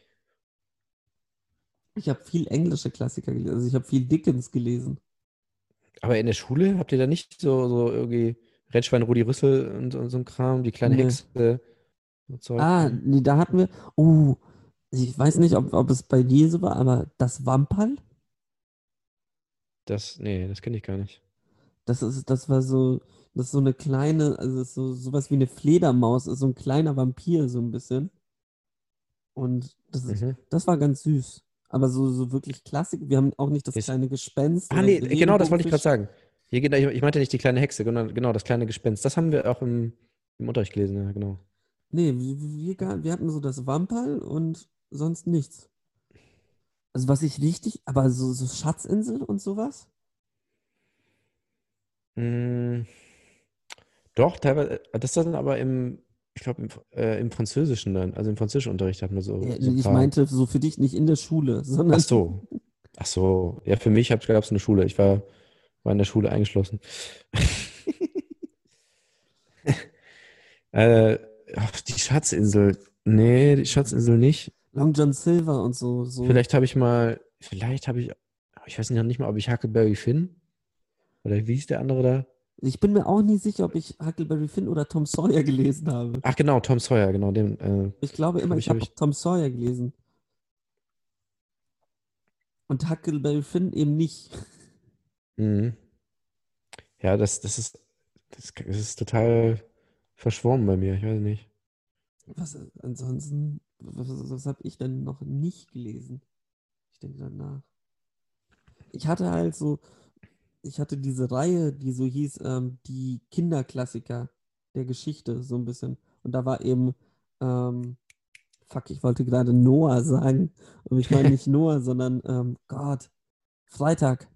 ich habe viel englische Klassiker gelesen. Also ich habe viel Dickens gelesen. Aber in der Schule habt ihr da nicht so, so irgendwie Rennschwein Rudi Rüssel und, und so ein Kram, die kleine Nee. Hexe und Zeug? Ah, nee, da hatten wir. Oh, ich weiß nicht, ob, ob es bei dir so war, aber das Wamperl, Das, nee, das kenne ich gar nicht. das ist, das war so, das ist so eine kleine, also ist so sowas wie eine Fledermaus, ist so ein kleiner Vampir, so ein bisschen. Und das ist, Mhm. das war ganz süß. Aber so, so wirklich Klassik. Wir haben auch nicht das Ist- kleine Gespenst. Ah, nee, genau, das wollte ich gerade sagen. Hier geht, ich, ich meinte nicht die kleine Hexe, sondern genau, das kleine Gespenst. Das haben wir auch im, im Unterricht gelesen, ja, genau. Nee, wir, wir, wir hatten so das Wamperl und sonst nichts. Also was ich richtig, aber so, so Schatzinsel und sowas? Mm, doch, teilweise, äh, das dann aber im, ich glaube, im, äh, im Französischen dann, also im Französischunterricht hatten wir so, Ja, so ich paar- meinte so für dich nicht in der Schule, sondern Ach so. Ach so. Ja, für mich gab es eine Schule. Ich war, war in der Schule eingeschlossen. äh, ach, die Schatzinsel. Nee, die Schatzinsel nicht. Long John Silver und so. so. Vielleicht habe ich mal, vielleicht habe ich, ich weiß nicht mal, ob ich Huckleberry Finn oder wie hieß der andere da? Ich bin mir auch nie sicher, ob ich Huckleberry Finn oder Tom Sawyer gelesen habe. Ach genau, Tom Sawyer, genau, den, äh, Ich glaube immer, Hab ich ich- habe hab Tom Sawyer gelesen. Und Huckleberry Finn eben nicht. mhm. Ja, das, das ist, das, das ist total verschwommen bei mir, ich weiß nicht. Was äh, ansonsten, was, was habe ich denn noch nicht gelesen? Ich denke danach. Ich hatte halt so, ich hatte diese Reihe, die so hieß, ähm, die Kinderklassiker der Geschichte, so ein bisschen. Und da war eben, ähm, fuck, ich wollte gerade Noah sagen. Aber ich meine nicht Noah, sondern, ähm, Gott, Freitag.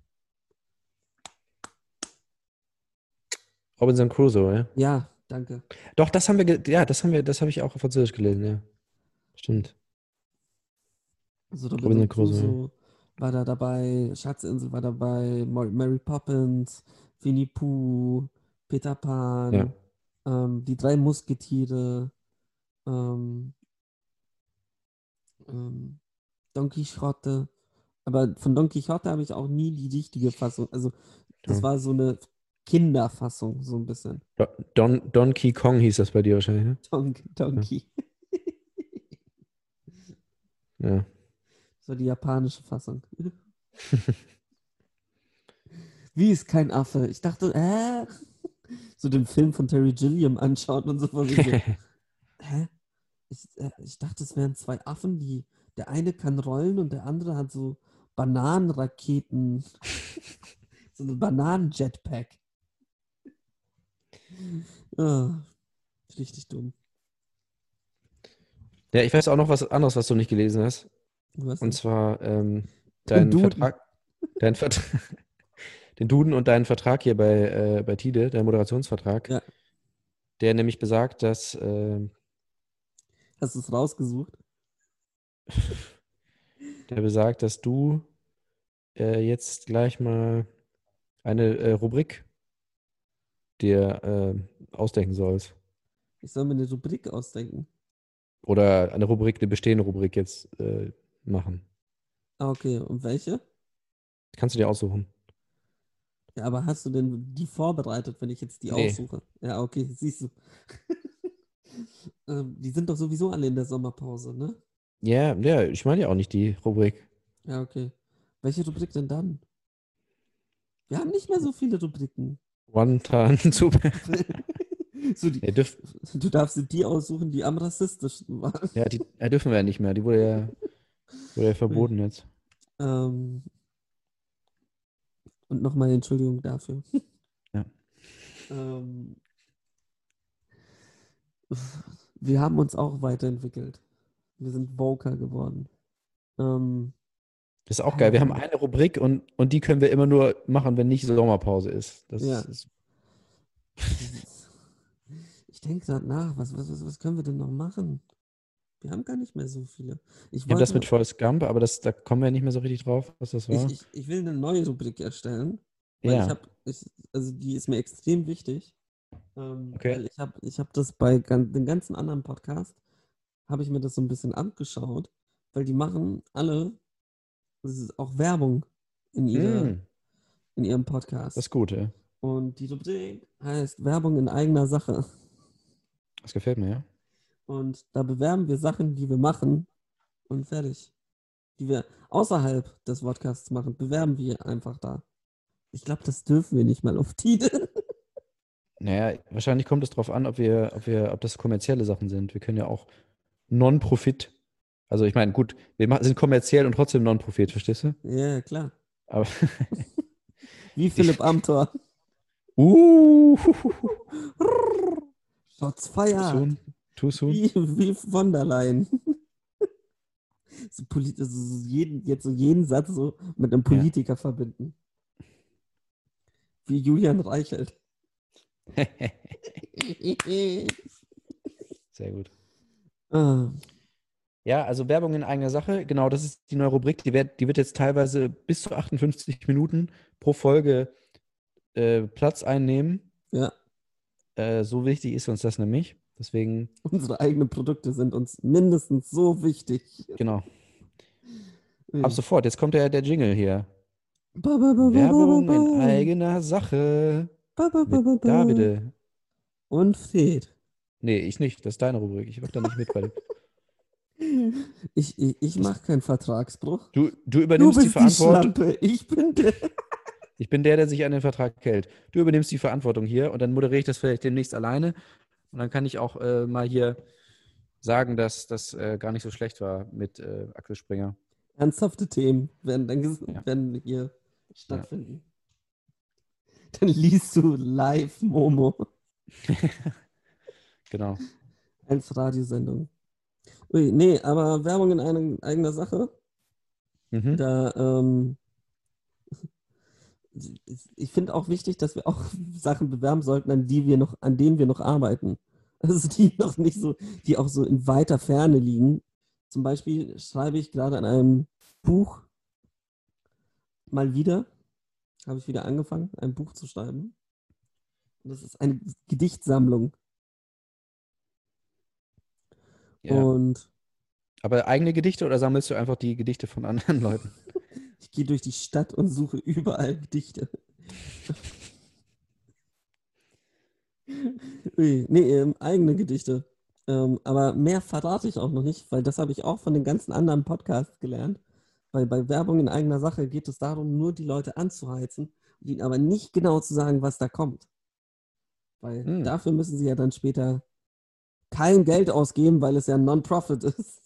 Robinson Crusoe, ja? Ja, danke. Doch, das haben wir, ja, das haben wir, das habe ich auch auf Französisch gelesen, ja. Stimmt. Also Robinson Robinson Crusoe. Crusoe war da dabei, Schatzinsel war dabei, Mary Poppins, Winnie Pooh, Peter Pan, Ja. ähm, die drei Musketiere, ähm, ähm, Don Quixote. Aber von Don Quixote habe ich auch nie die richtige Fassung. Also das Ja. war so eine Kinderfassung, so ein bisschen. Do- Don, Donkey Kong hieß das bei dir wahrscheinlich, ne? Don, Donkey. Ja. So die japanische Fassung. Wie ist kein Affe? Ich dachte, äh, so den Film von Terry Gilliam anschauen und so hä? Ich, äh, ich dachte, es wären zwei Affen, die, der eine kann rollen und der andere hat so Bananenraketen, so ein Bananen-Jetpack. Ah, richtig dumm. Ja, ich weiß auch noch was anderes, was du nicht gelesen hast. Und zwar ähm, deinen Duden. Vertrag, dein Vertrag, den Duden und deinen Vertrag hier bei, äh, bei Tide, dein Moderationsvertrag, Ja. der nämlich besagt, dass äh, Hast du es rausgesucht? der besagt, dass du äh, jetzt gleich mal eine äh, Rubrik dir äh, ausdenken sollst. Ich soll mir eine Rubrik ausdenken. Oder eine Rubrik, eine bestehende Rubrik jetzt äh, machen. Ah, okay. Und welche? Kannst du dir aussuchen. Ja, aber hast du denn die vorbereitet, wenn ich jetzt die Nee. aussuche? Ja, okay, siehst du. ähm, die sind doch sowieso alle in der Sommerpause, ne? Ja, ja, ich meine ja auch nicht die Rubrik. Ja, okay. Welche Rubrik denn dann? Wir haben nicht mehr so viele Rubriken. One Time Super. so die, dürf, du darfst dir die aussuchen, die am rassistischsten waren. ja, die ja, dürfen wir ja nicht mehr. Die wurde ja, wurde ja verboten jetzt. Ähm, und nochmal Entschuldigung dafür. Ja. ähm, wir haben uns auch weiterentwickelt. Wir sind Voker geworden. Ähm, Das ist auch geil. Wir haben eine Rubrik und, und die können wir immer nur machen, wenn nicht Sommerpause ist. Das Ja. ist ich denke gerade nach, was, was, was, was können wir denn noch machen? Wir haben gar nicht mehr so viele. Ich wir haben das mit Forrest Gump, aber das, da kommen wir nicht mehr so richtig drauf, was das war. Ich, ich, ich will eine neue Rubrik erstellen. Weil ja. ich habe, ich, also die ist mir extrem wichtig. Ähm, Okay. Ich habe ich hab das bei gan den ganzen anderen Podcast, habe ich mir das so ein bisschen angeschaut, weil die machen alle, das ist auch Werbung in, ihre, Mm, in ihrem Podcast. das ist gut, ja. Und die Rubrik heißt Werbung in eigener Sache. Das gefällt mir, ja. Und da bewerben wir Sachen, die wir machen und fertig. Die wir außerhalb des Podcasts machen, bewerben wir einfach da. Ich glaube, das dürfen wir nicht mal auf Tide. Naja, wahrscheinlich kommt es darauf an, ob wir, ob wir, ob das kommerzielle Sachen sind. Wir können ja auch Non-Profit. Also ich meine, gut, wir sind kommerziell und trotzdem Non-Profit, verstehst du? Ja, klar. Aber Wie Philipp Amthor. uh, Shots feiert. Too soon. Wie, wie von der Leyen. So polit also so jeden, jetzt so jeden Satz so mit einem Politiker verbinden. Wie Julian Reichelt. Sehr gut. ah, Ja, also Werbung in eigener Sache, genau, das ist die neue Rubrik. Die wird, die wird jetzt teilweise bis zu 58 Minuten pro Folge äh, Platz einnehmen. ja, Äh, so wichtig ist uns das nämlich. Deswegen, unsere eigenen Produkte sind uns mindestens so wichtig. genau. Hm. Ab sofort, jetzt kommt der, der Jingle hier. Ba, ba, ba, Werbung in eigener Sache. Mit ba. Davide. Und Fred. Nee, ich nicht. Das ist deine Rubrik. Ich mach da nicht mit bei dem. Ich, ich, ich mache keinen Vertragsbruch. Du, du Du übernimmst die bist die Verantwortung. Schlampe. Ich bin der. Ich bin der, der sich an den Vertrag hält. Du übernimmst die Verantwortung hier und dann moderiere ich das vielleicht demnächst alleine. Und dann kann ich auch äh, mal hier sagen, dass das äh, gar nicht so schlecht war mit äh, Axel Springer. Ernsthafte Themen werden dann Ja. werden hier stattfinden. Dann liest du live Momo Genau. als Radiosendung. Ui, nee, aber Werbung in eigener Sache. Mhm. Da, ähm, ich finde auch wichtig, dass wir auch Sachen bewerben sollten, an die wir noch, an denen wir noch arbeiten. Also die noch nicht so, die auch so in weiter Ferne liegen. Zum Beispiel schreibe ich gerade an einem Buch mal wieder, habe ich wieder angefangen, ein Buch zu schreiben. Und das ist eine Gedichtsammlung. Ja. Und Aber eigene Gedichte oder sammelst du einfach die Gedichte von anderen Leuten? Ich gehe durch die Stadt und suche überall Gedichte. Ui, nee, ähm, eigene Gedichte. Ähm, aber mehr verrate ich auch noch nicht, weil das habe ich auch von den ganzen anderen Podcasts gelernt. Weil bei Werbung in eigener Sache geht es darum, nur die Leute anzuheizen und ihnen aber nicht genau zu sagen, was da kommt. Weil Hm. dafür müssen sie ja dann später kein Geld ausgeben, weil es ja Non-Profit ist.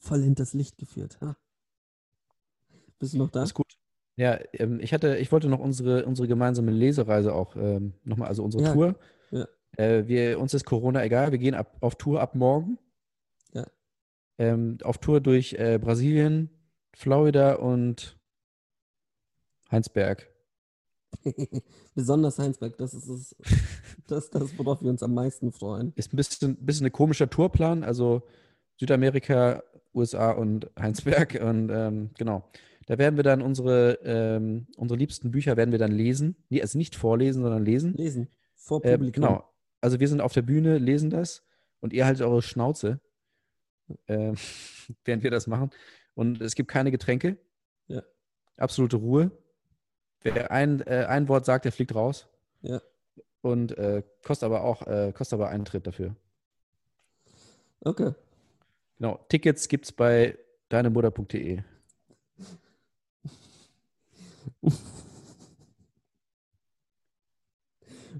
Voll hinters Licht geführt. Ha. Bist du noch da? Ist gut. Ja, ähm, ich hatte, ich wollte noch unsere, unsere gemeinsame Lesereise auch ähm, nochmal, also unsere Ja, Tour. ja. Äh, wir, uns ist Corona egal, wir gehen ab, auf Tour ab morgen. Ja. ähm, auf Tour durch äh, Brasilien, Florida und Heinsberg. Besonders Heinsberg, das ist es, das, das, worauf wir uns am meisten freuen. Ist ein bisschen, bisschen ein komischer Tourplan, also Südamerika, USA und Heinsberg. Und ähm, genau, da werden wir dann unsere, ähm, unsere liebsten Bücher werden wir dann lesen. Nee, also nicht vorlesen, sondern lesen. Lesen. Vor Äh, Publikum. genau. Also wir sind auf der Bühne, lesen das und ihr haltet eure Schnauze, ähm, während wir das machen. Und es gibt keine Getränke. Ja. Absolute Ruhe. Wer ein, äh, ein Wort sagt, der fliegt raus. Ja. Und äh, kostet aber auch äh, kostet aber Eintritt dafür. Okay. Genau. Tickets gibt es bei deinemutter.de.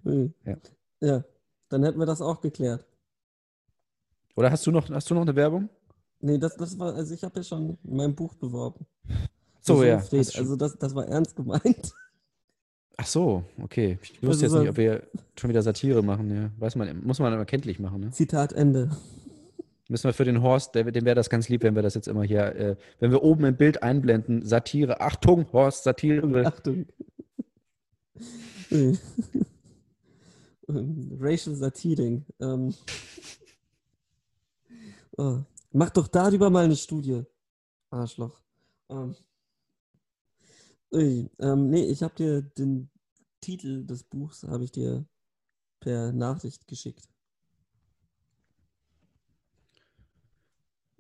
Ja. ja, dann hätten wir das auch geklärt. Oder hast du noch, hast du noch eine Werbung? Nee, das, das war, also ich habe ja schon mein Buch beworben. So, ja. Also das, das war ernst gemeint. Ach so, okay. Ich wusste ist jetzt nicht, ob wir schon wieder Satire machen. Ja. Weiß man, muss man immer kenntlich machen. Ne? Zitat Ende. Müssen wir für den Horst, der, dem wäre das ganz lieb, wenn wir das jetzt immer hier, äh, wenn wir oben im Bild einblenden, Satire. Achtung, Horst, Satire. Achtung. Racial Satiring. Ähm. Oh. Mach doch darüber mal eine Studie. Arschloch. Ähm. Ui. Ähm, nee, ich habe dir den Titel des Buchs habe ich dir per Nachricht geschickt.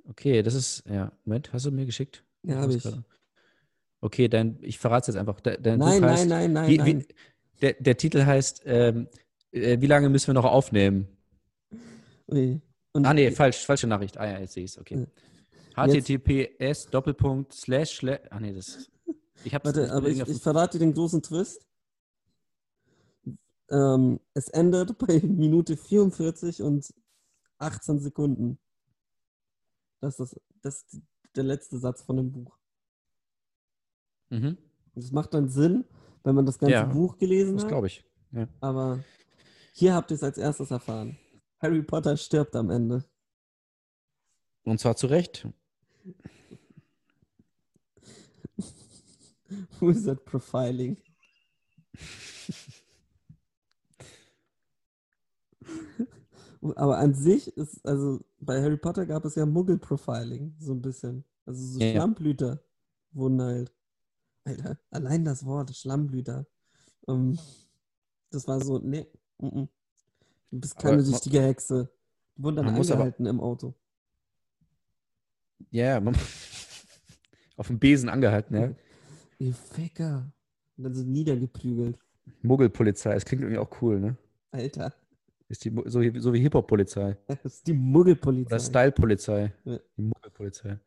Okay, das ist, ja, Moment, hast du mir geschickt? Ja, habe ich. gerade- Okay, dein, ich verrate es jetzt einfach. De- Dein Nein, Buch nein, heißt, nein, nein, wie, nein. Wie, der, der Titel heißt, ähm, äh, wie lange müssen wir noch aufnehmen? Ui. Und Ah, nee, falsch, falsche Nachricht. Ah ja, jetzt sehe ich es, okay. Jetzt- HTTPS Doppelpunkt slash slash. Ah nee, das. Ich habe Warte, aber ich, ich verrate dir den großen Twist. Ähm, es endet bei Minute 44 und 18 Sekunden. Das ist, das ist der letzte Satz von dem Buch. mhm, Das macht dann Sinn, wenn man das ganze Ja, Buch gelesen das hat. glaube ich. Ja. Aber hier habt ihr es als erstes erfahren. Harry Potter stirbt am Ende. Und zwar zu Recht. Wizard Profiling. Aber an sich ist, also bei Harry Potter gab es ja Muggel-Profiling, so ein bisschen. Also so Ja. Schlammblüter wurden halt. Alter, allein das Wort, Schlammblüter. Ähm, das war so, nee, mm, mm. du bist keine Aber richtige Hexe. Die wurden dann muss aber- angehalten im Auto. Ja, man, auf dem Besen angehalten, ja. Ihr Ficker. Und dann so niedergeprügelt. Muggelpolizei, das klingt irgendwie auch cool, ne? Alter, Ist die, so, wie- so wie Hip-Hop-Polizei. das ist die Muggelpolizei. Oder Style-Polizei. Ja. Die Muggelpolizei.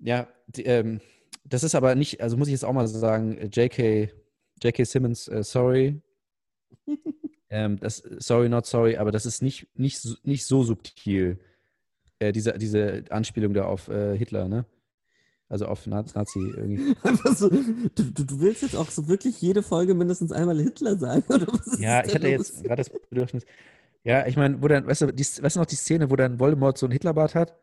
Ja, die, ähm, das ist aber nicht, also muss ich jetzt auch mal sagen, äh, J.K. J.K. Simmons, äh, sorry. ähm, das, sorry, not sorry, aber das ist nicht, nicht, so- nicht so subtil, äh, diese, diese Anspielung da auf äh, Hitler, ne? Also auf Naz- Nazi irgendwie. So, du, du, willst jetzt auch so wirklich jede Folge mindestens einmal Hitler sagen, oder was Ja, ich hatte los? jetzt gerade das Bedürfnis. Ja, ich meine, wo dann, weißt du, die, weißt du noch die Szene, wo dann Voldemort so einen Hitlerbart hat?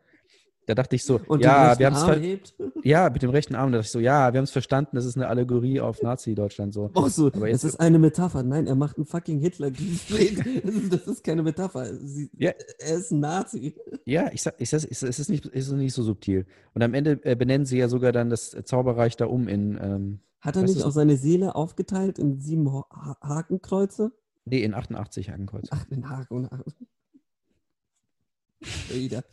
Da dachte ich so, Und ja, wir haben es ja, mit dem rechten Arm, da dachte ich so, ja, wir haben es verstanden, das ist eine Allegorie auf Nazi-Deutschland so. Auch so, Aber es jetzt- ist eine Metapher. Nein, er macht einen fucking Hitler. das, ist, keine Metapher. Sie, Ja. Er ist ein Nazi. Ja, ich sag, ich sag, es ist nicht, es ist nicht so subtil. Und am Ende äh, benennen sie ja sogar dann das Zauberreich da um in, ähm, Hat er nicht auch seine Seele aufgeteilt in sieben ha Hakenkreuze? nee, in 88 Hakenkreuz. Ach, in Haken. Wieder.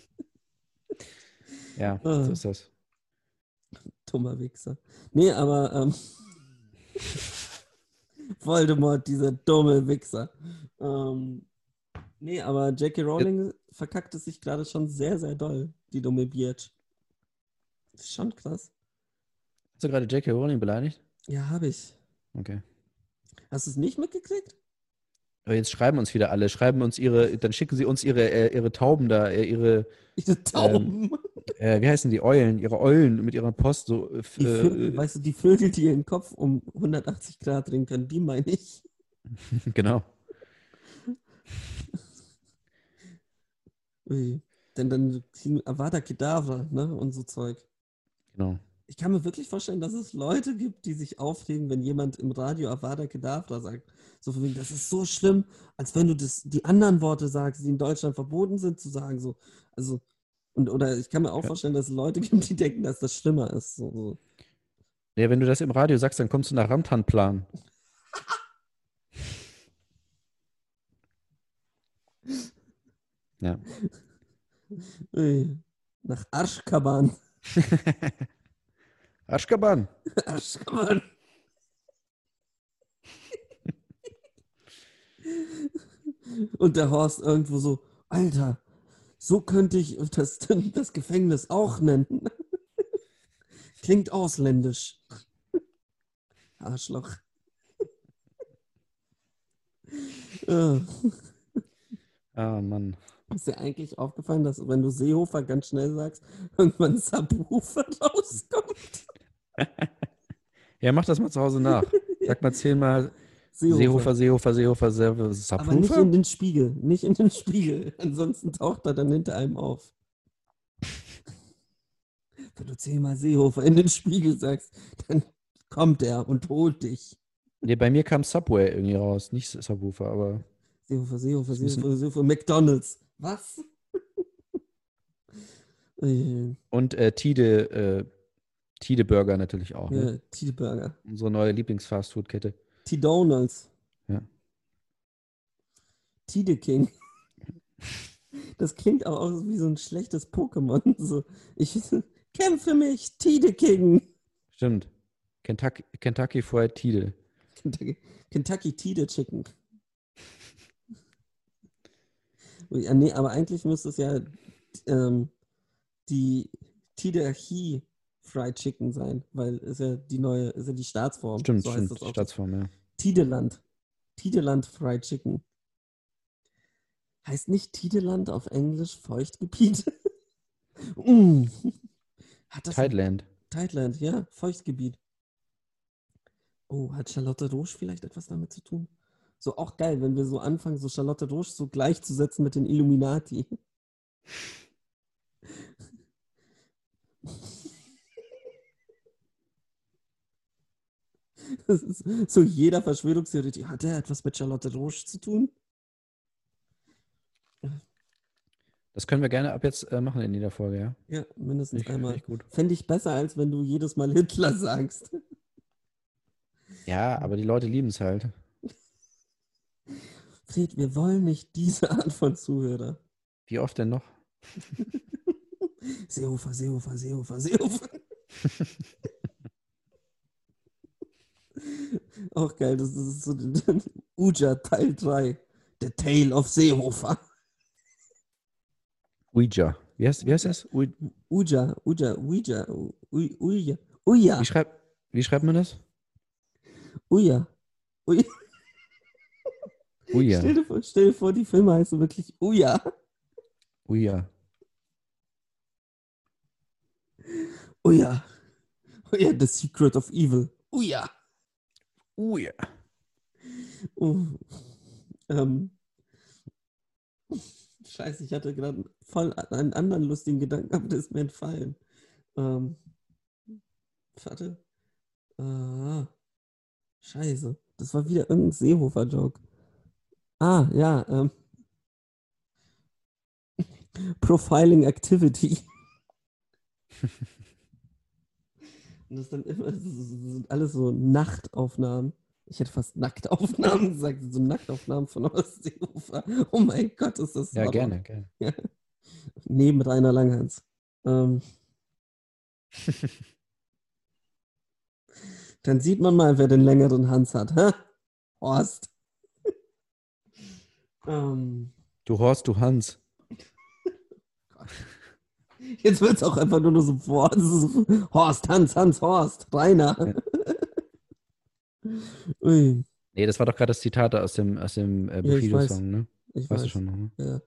Ja, Ah. so ist das. Dummer Wichser. Nee, aber ähm, Voldemort, dieser dumme Wichser. Ähm, nee, aber J.K. Rowling verkackt es sich gerade schon sehr, sehr doll, die dumme Biatch. Das ist schon krass. Hast du gerade J.K. Rowling beleidigt? Ja, habe ich. Okay. Hast du es nicht mitgekriegt? Aber jetzt schreiben uns wieder alle, schreiben uns ihre, dann schicken sie uns ihre, äh, ihre Tauben da, äh, ihre, Diese Tauben. äh, wie heißen die Eulen, ihre Eulen mit ihrer Post so. äh, Die Vögel, äh, weißt du, die Vögel, die ihren Kopf um 180 Grad drehen können, die meine ich. genau. Ui. denn dann kriegen Avada Kedavra, ne? Und so Zeug. Genau. Ich kann mir wirklich vorstellen, dass es Leute gibt, die sich aufregen, wenn jemand im Radio Avada Kedavra sagt. So von wegen, das ist so schlimm, als wenn du das, die anderen Worte sagst, die in Deutschland verboten sind, zu sagen. So. Also, und, oder ich kann mir auch Ja. vorstellen, dass es Leute gibt, die denken, dass das schlimmer ist. So, so. Ja, wenn du das im Radio sagst, dann kommst du nach Ramtanplan. Ja. Nach Arschkaban. Aschkaban. Arschkaban. Und der Horst irgendwo so, Alter, so könnte ich das, das Gefängnis auch nennen. Klingt ausländisch. Arschloch. Ah, Mann. Ist dir eigentlich aufgefallen, dass wenn du Seehofer ganz schnell sagst, irgendwann Subwoofer rauskommt? Ja, mach das mal zu Hause nach. Sag mal zehnmal Seehofer, Seehofer, Seehofer, Seehofer, Aber nicht in Subwoofer. den Spiegel, nicht in den Spiegel. Ansonsten taucht er dann hinter einem auf. Wenn du zehnmal Seehofer in den Spiegel sagst, dann kommt er und holt dich. Nee, bei mir kam Subway irgendwie raus, nicht Subwoofer, aber Seehofer, Seehofer, Seehofer, Seehofer, McDonalds. Was? Und äh, Tide, äh, Tide Burger natürlich auch. Ne? ja, T-Burger. Unsere neue Lieblingsfastfood-Kette. T-Donalds. Ja. Tide King. Das klingt auch aus wie so ein schlechtes Pokémon. So, ich kämpfe mich, Tide King. Stimmt. Kentucky, Kentucky Fried Tide. Kentucky, Kentucky Tide Chicken. Ja, nee, aber eigentlich müsste es ja ähm, die Tidachi Fried Chicken sein, weil ist ja die neue, ist ja die Staatsform. Stimmt, so stimmt. auch. Staatsform, ja. Tideland. Tideland Fried Chicken. Heißt nicht Tideland auf Englisch Feuchtgebiet? mm. Hat das Tideland. Tideland, ja, Feuchtgebiet. Oh, hat Charlotte Roche vielleicht etwas damit zu tun? So auch geil, wenn wir so anfangen, so Charlotte Roche so gleichzusetzen mit den Illuminati. Das ist so jeder Verschwörungstheoretiker. Hat er etwas mit Charlotte Roche zu tun? Das können wir gerne ab jetzt äh, machen in jeder Folge, ja? Ja, mindestens ich, einmal. Fände ich besser, als wenn du jedes Mal Hitler sagst. Ja, aber die Leute lieben es halt. Fred, wir wollen nicht diese Art von Zuhörer. Wie oft denn noch? Seehofer, Seehofer, Seehofer, Seehofer. Auch geil, das ist so Uja Teil 3. The Tale of Seehofer. Ouija. Wie heißt, wie heißt das? Ui, Uja, Uja, Uja, Uja, Uja, Uja, wie, schreibt, wie schreibt man das? Uja. Uja. Ouija. Stell, dir vor, stell dir vor, die Filme heißen wirklich Uja. Ouija. Uja. Uja, The Secret of Evil. Uja. Ouija. Oh. Ähm. Scheiße, ich hatte gerade voll einen anderen lustigen Gedanken, aber der ist mir entfallen. Ähm. Warte. Ah. Scheiße. Das war wieder irgendein Seehofer-Joke. Ah, ja. Ähm. Profiling Activity. Und das dann immer, das sind alles so Nachtaufnahmen. Ich hätte fast Nacktaufnahmen gesagt, so Nacktaufnahmen von Horst Seehofer. Oh mein Gott, ist das Ja, gerne, gerne. Neben Rainer Langhans. Ähm. Dann sieht man mal, wer den längeren Hans hat. Hä? Horst. ähm. Du Horst, du Hans. Jetzt wird es auch einfach nur so vor. so- Horst, Hans, Hans, Horst, Rainer. Ui, Nee, das war doch gerade das Zitat aus dem, aus dem äh, Ja. Bushido-Song, ne? ich Weißt weiß. du schon noch, ne? Ja.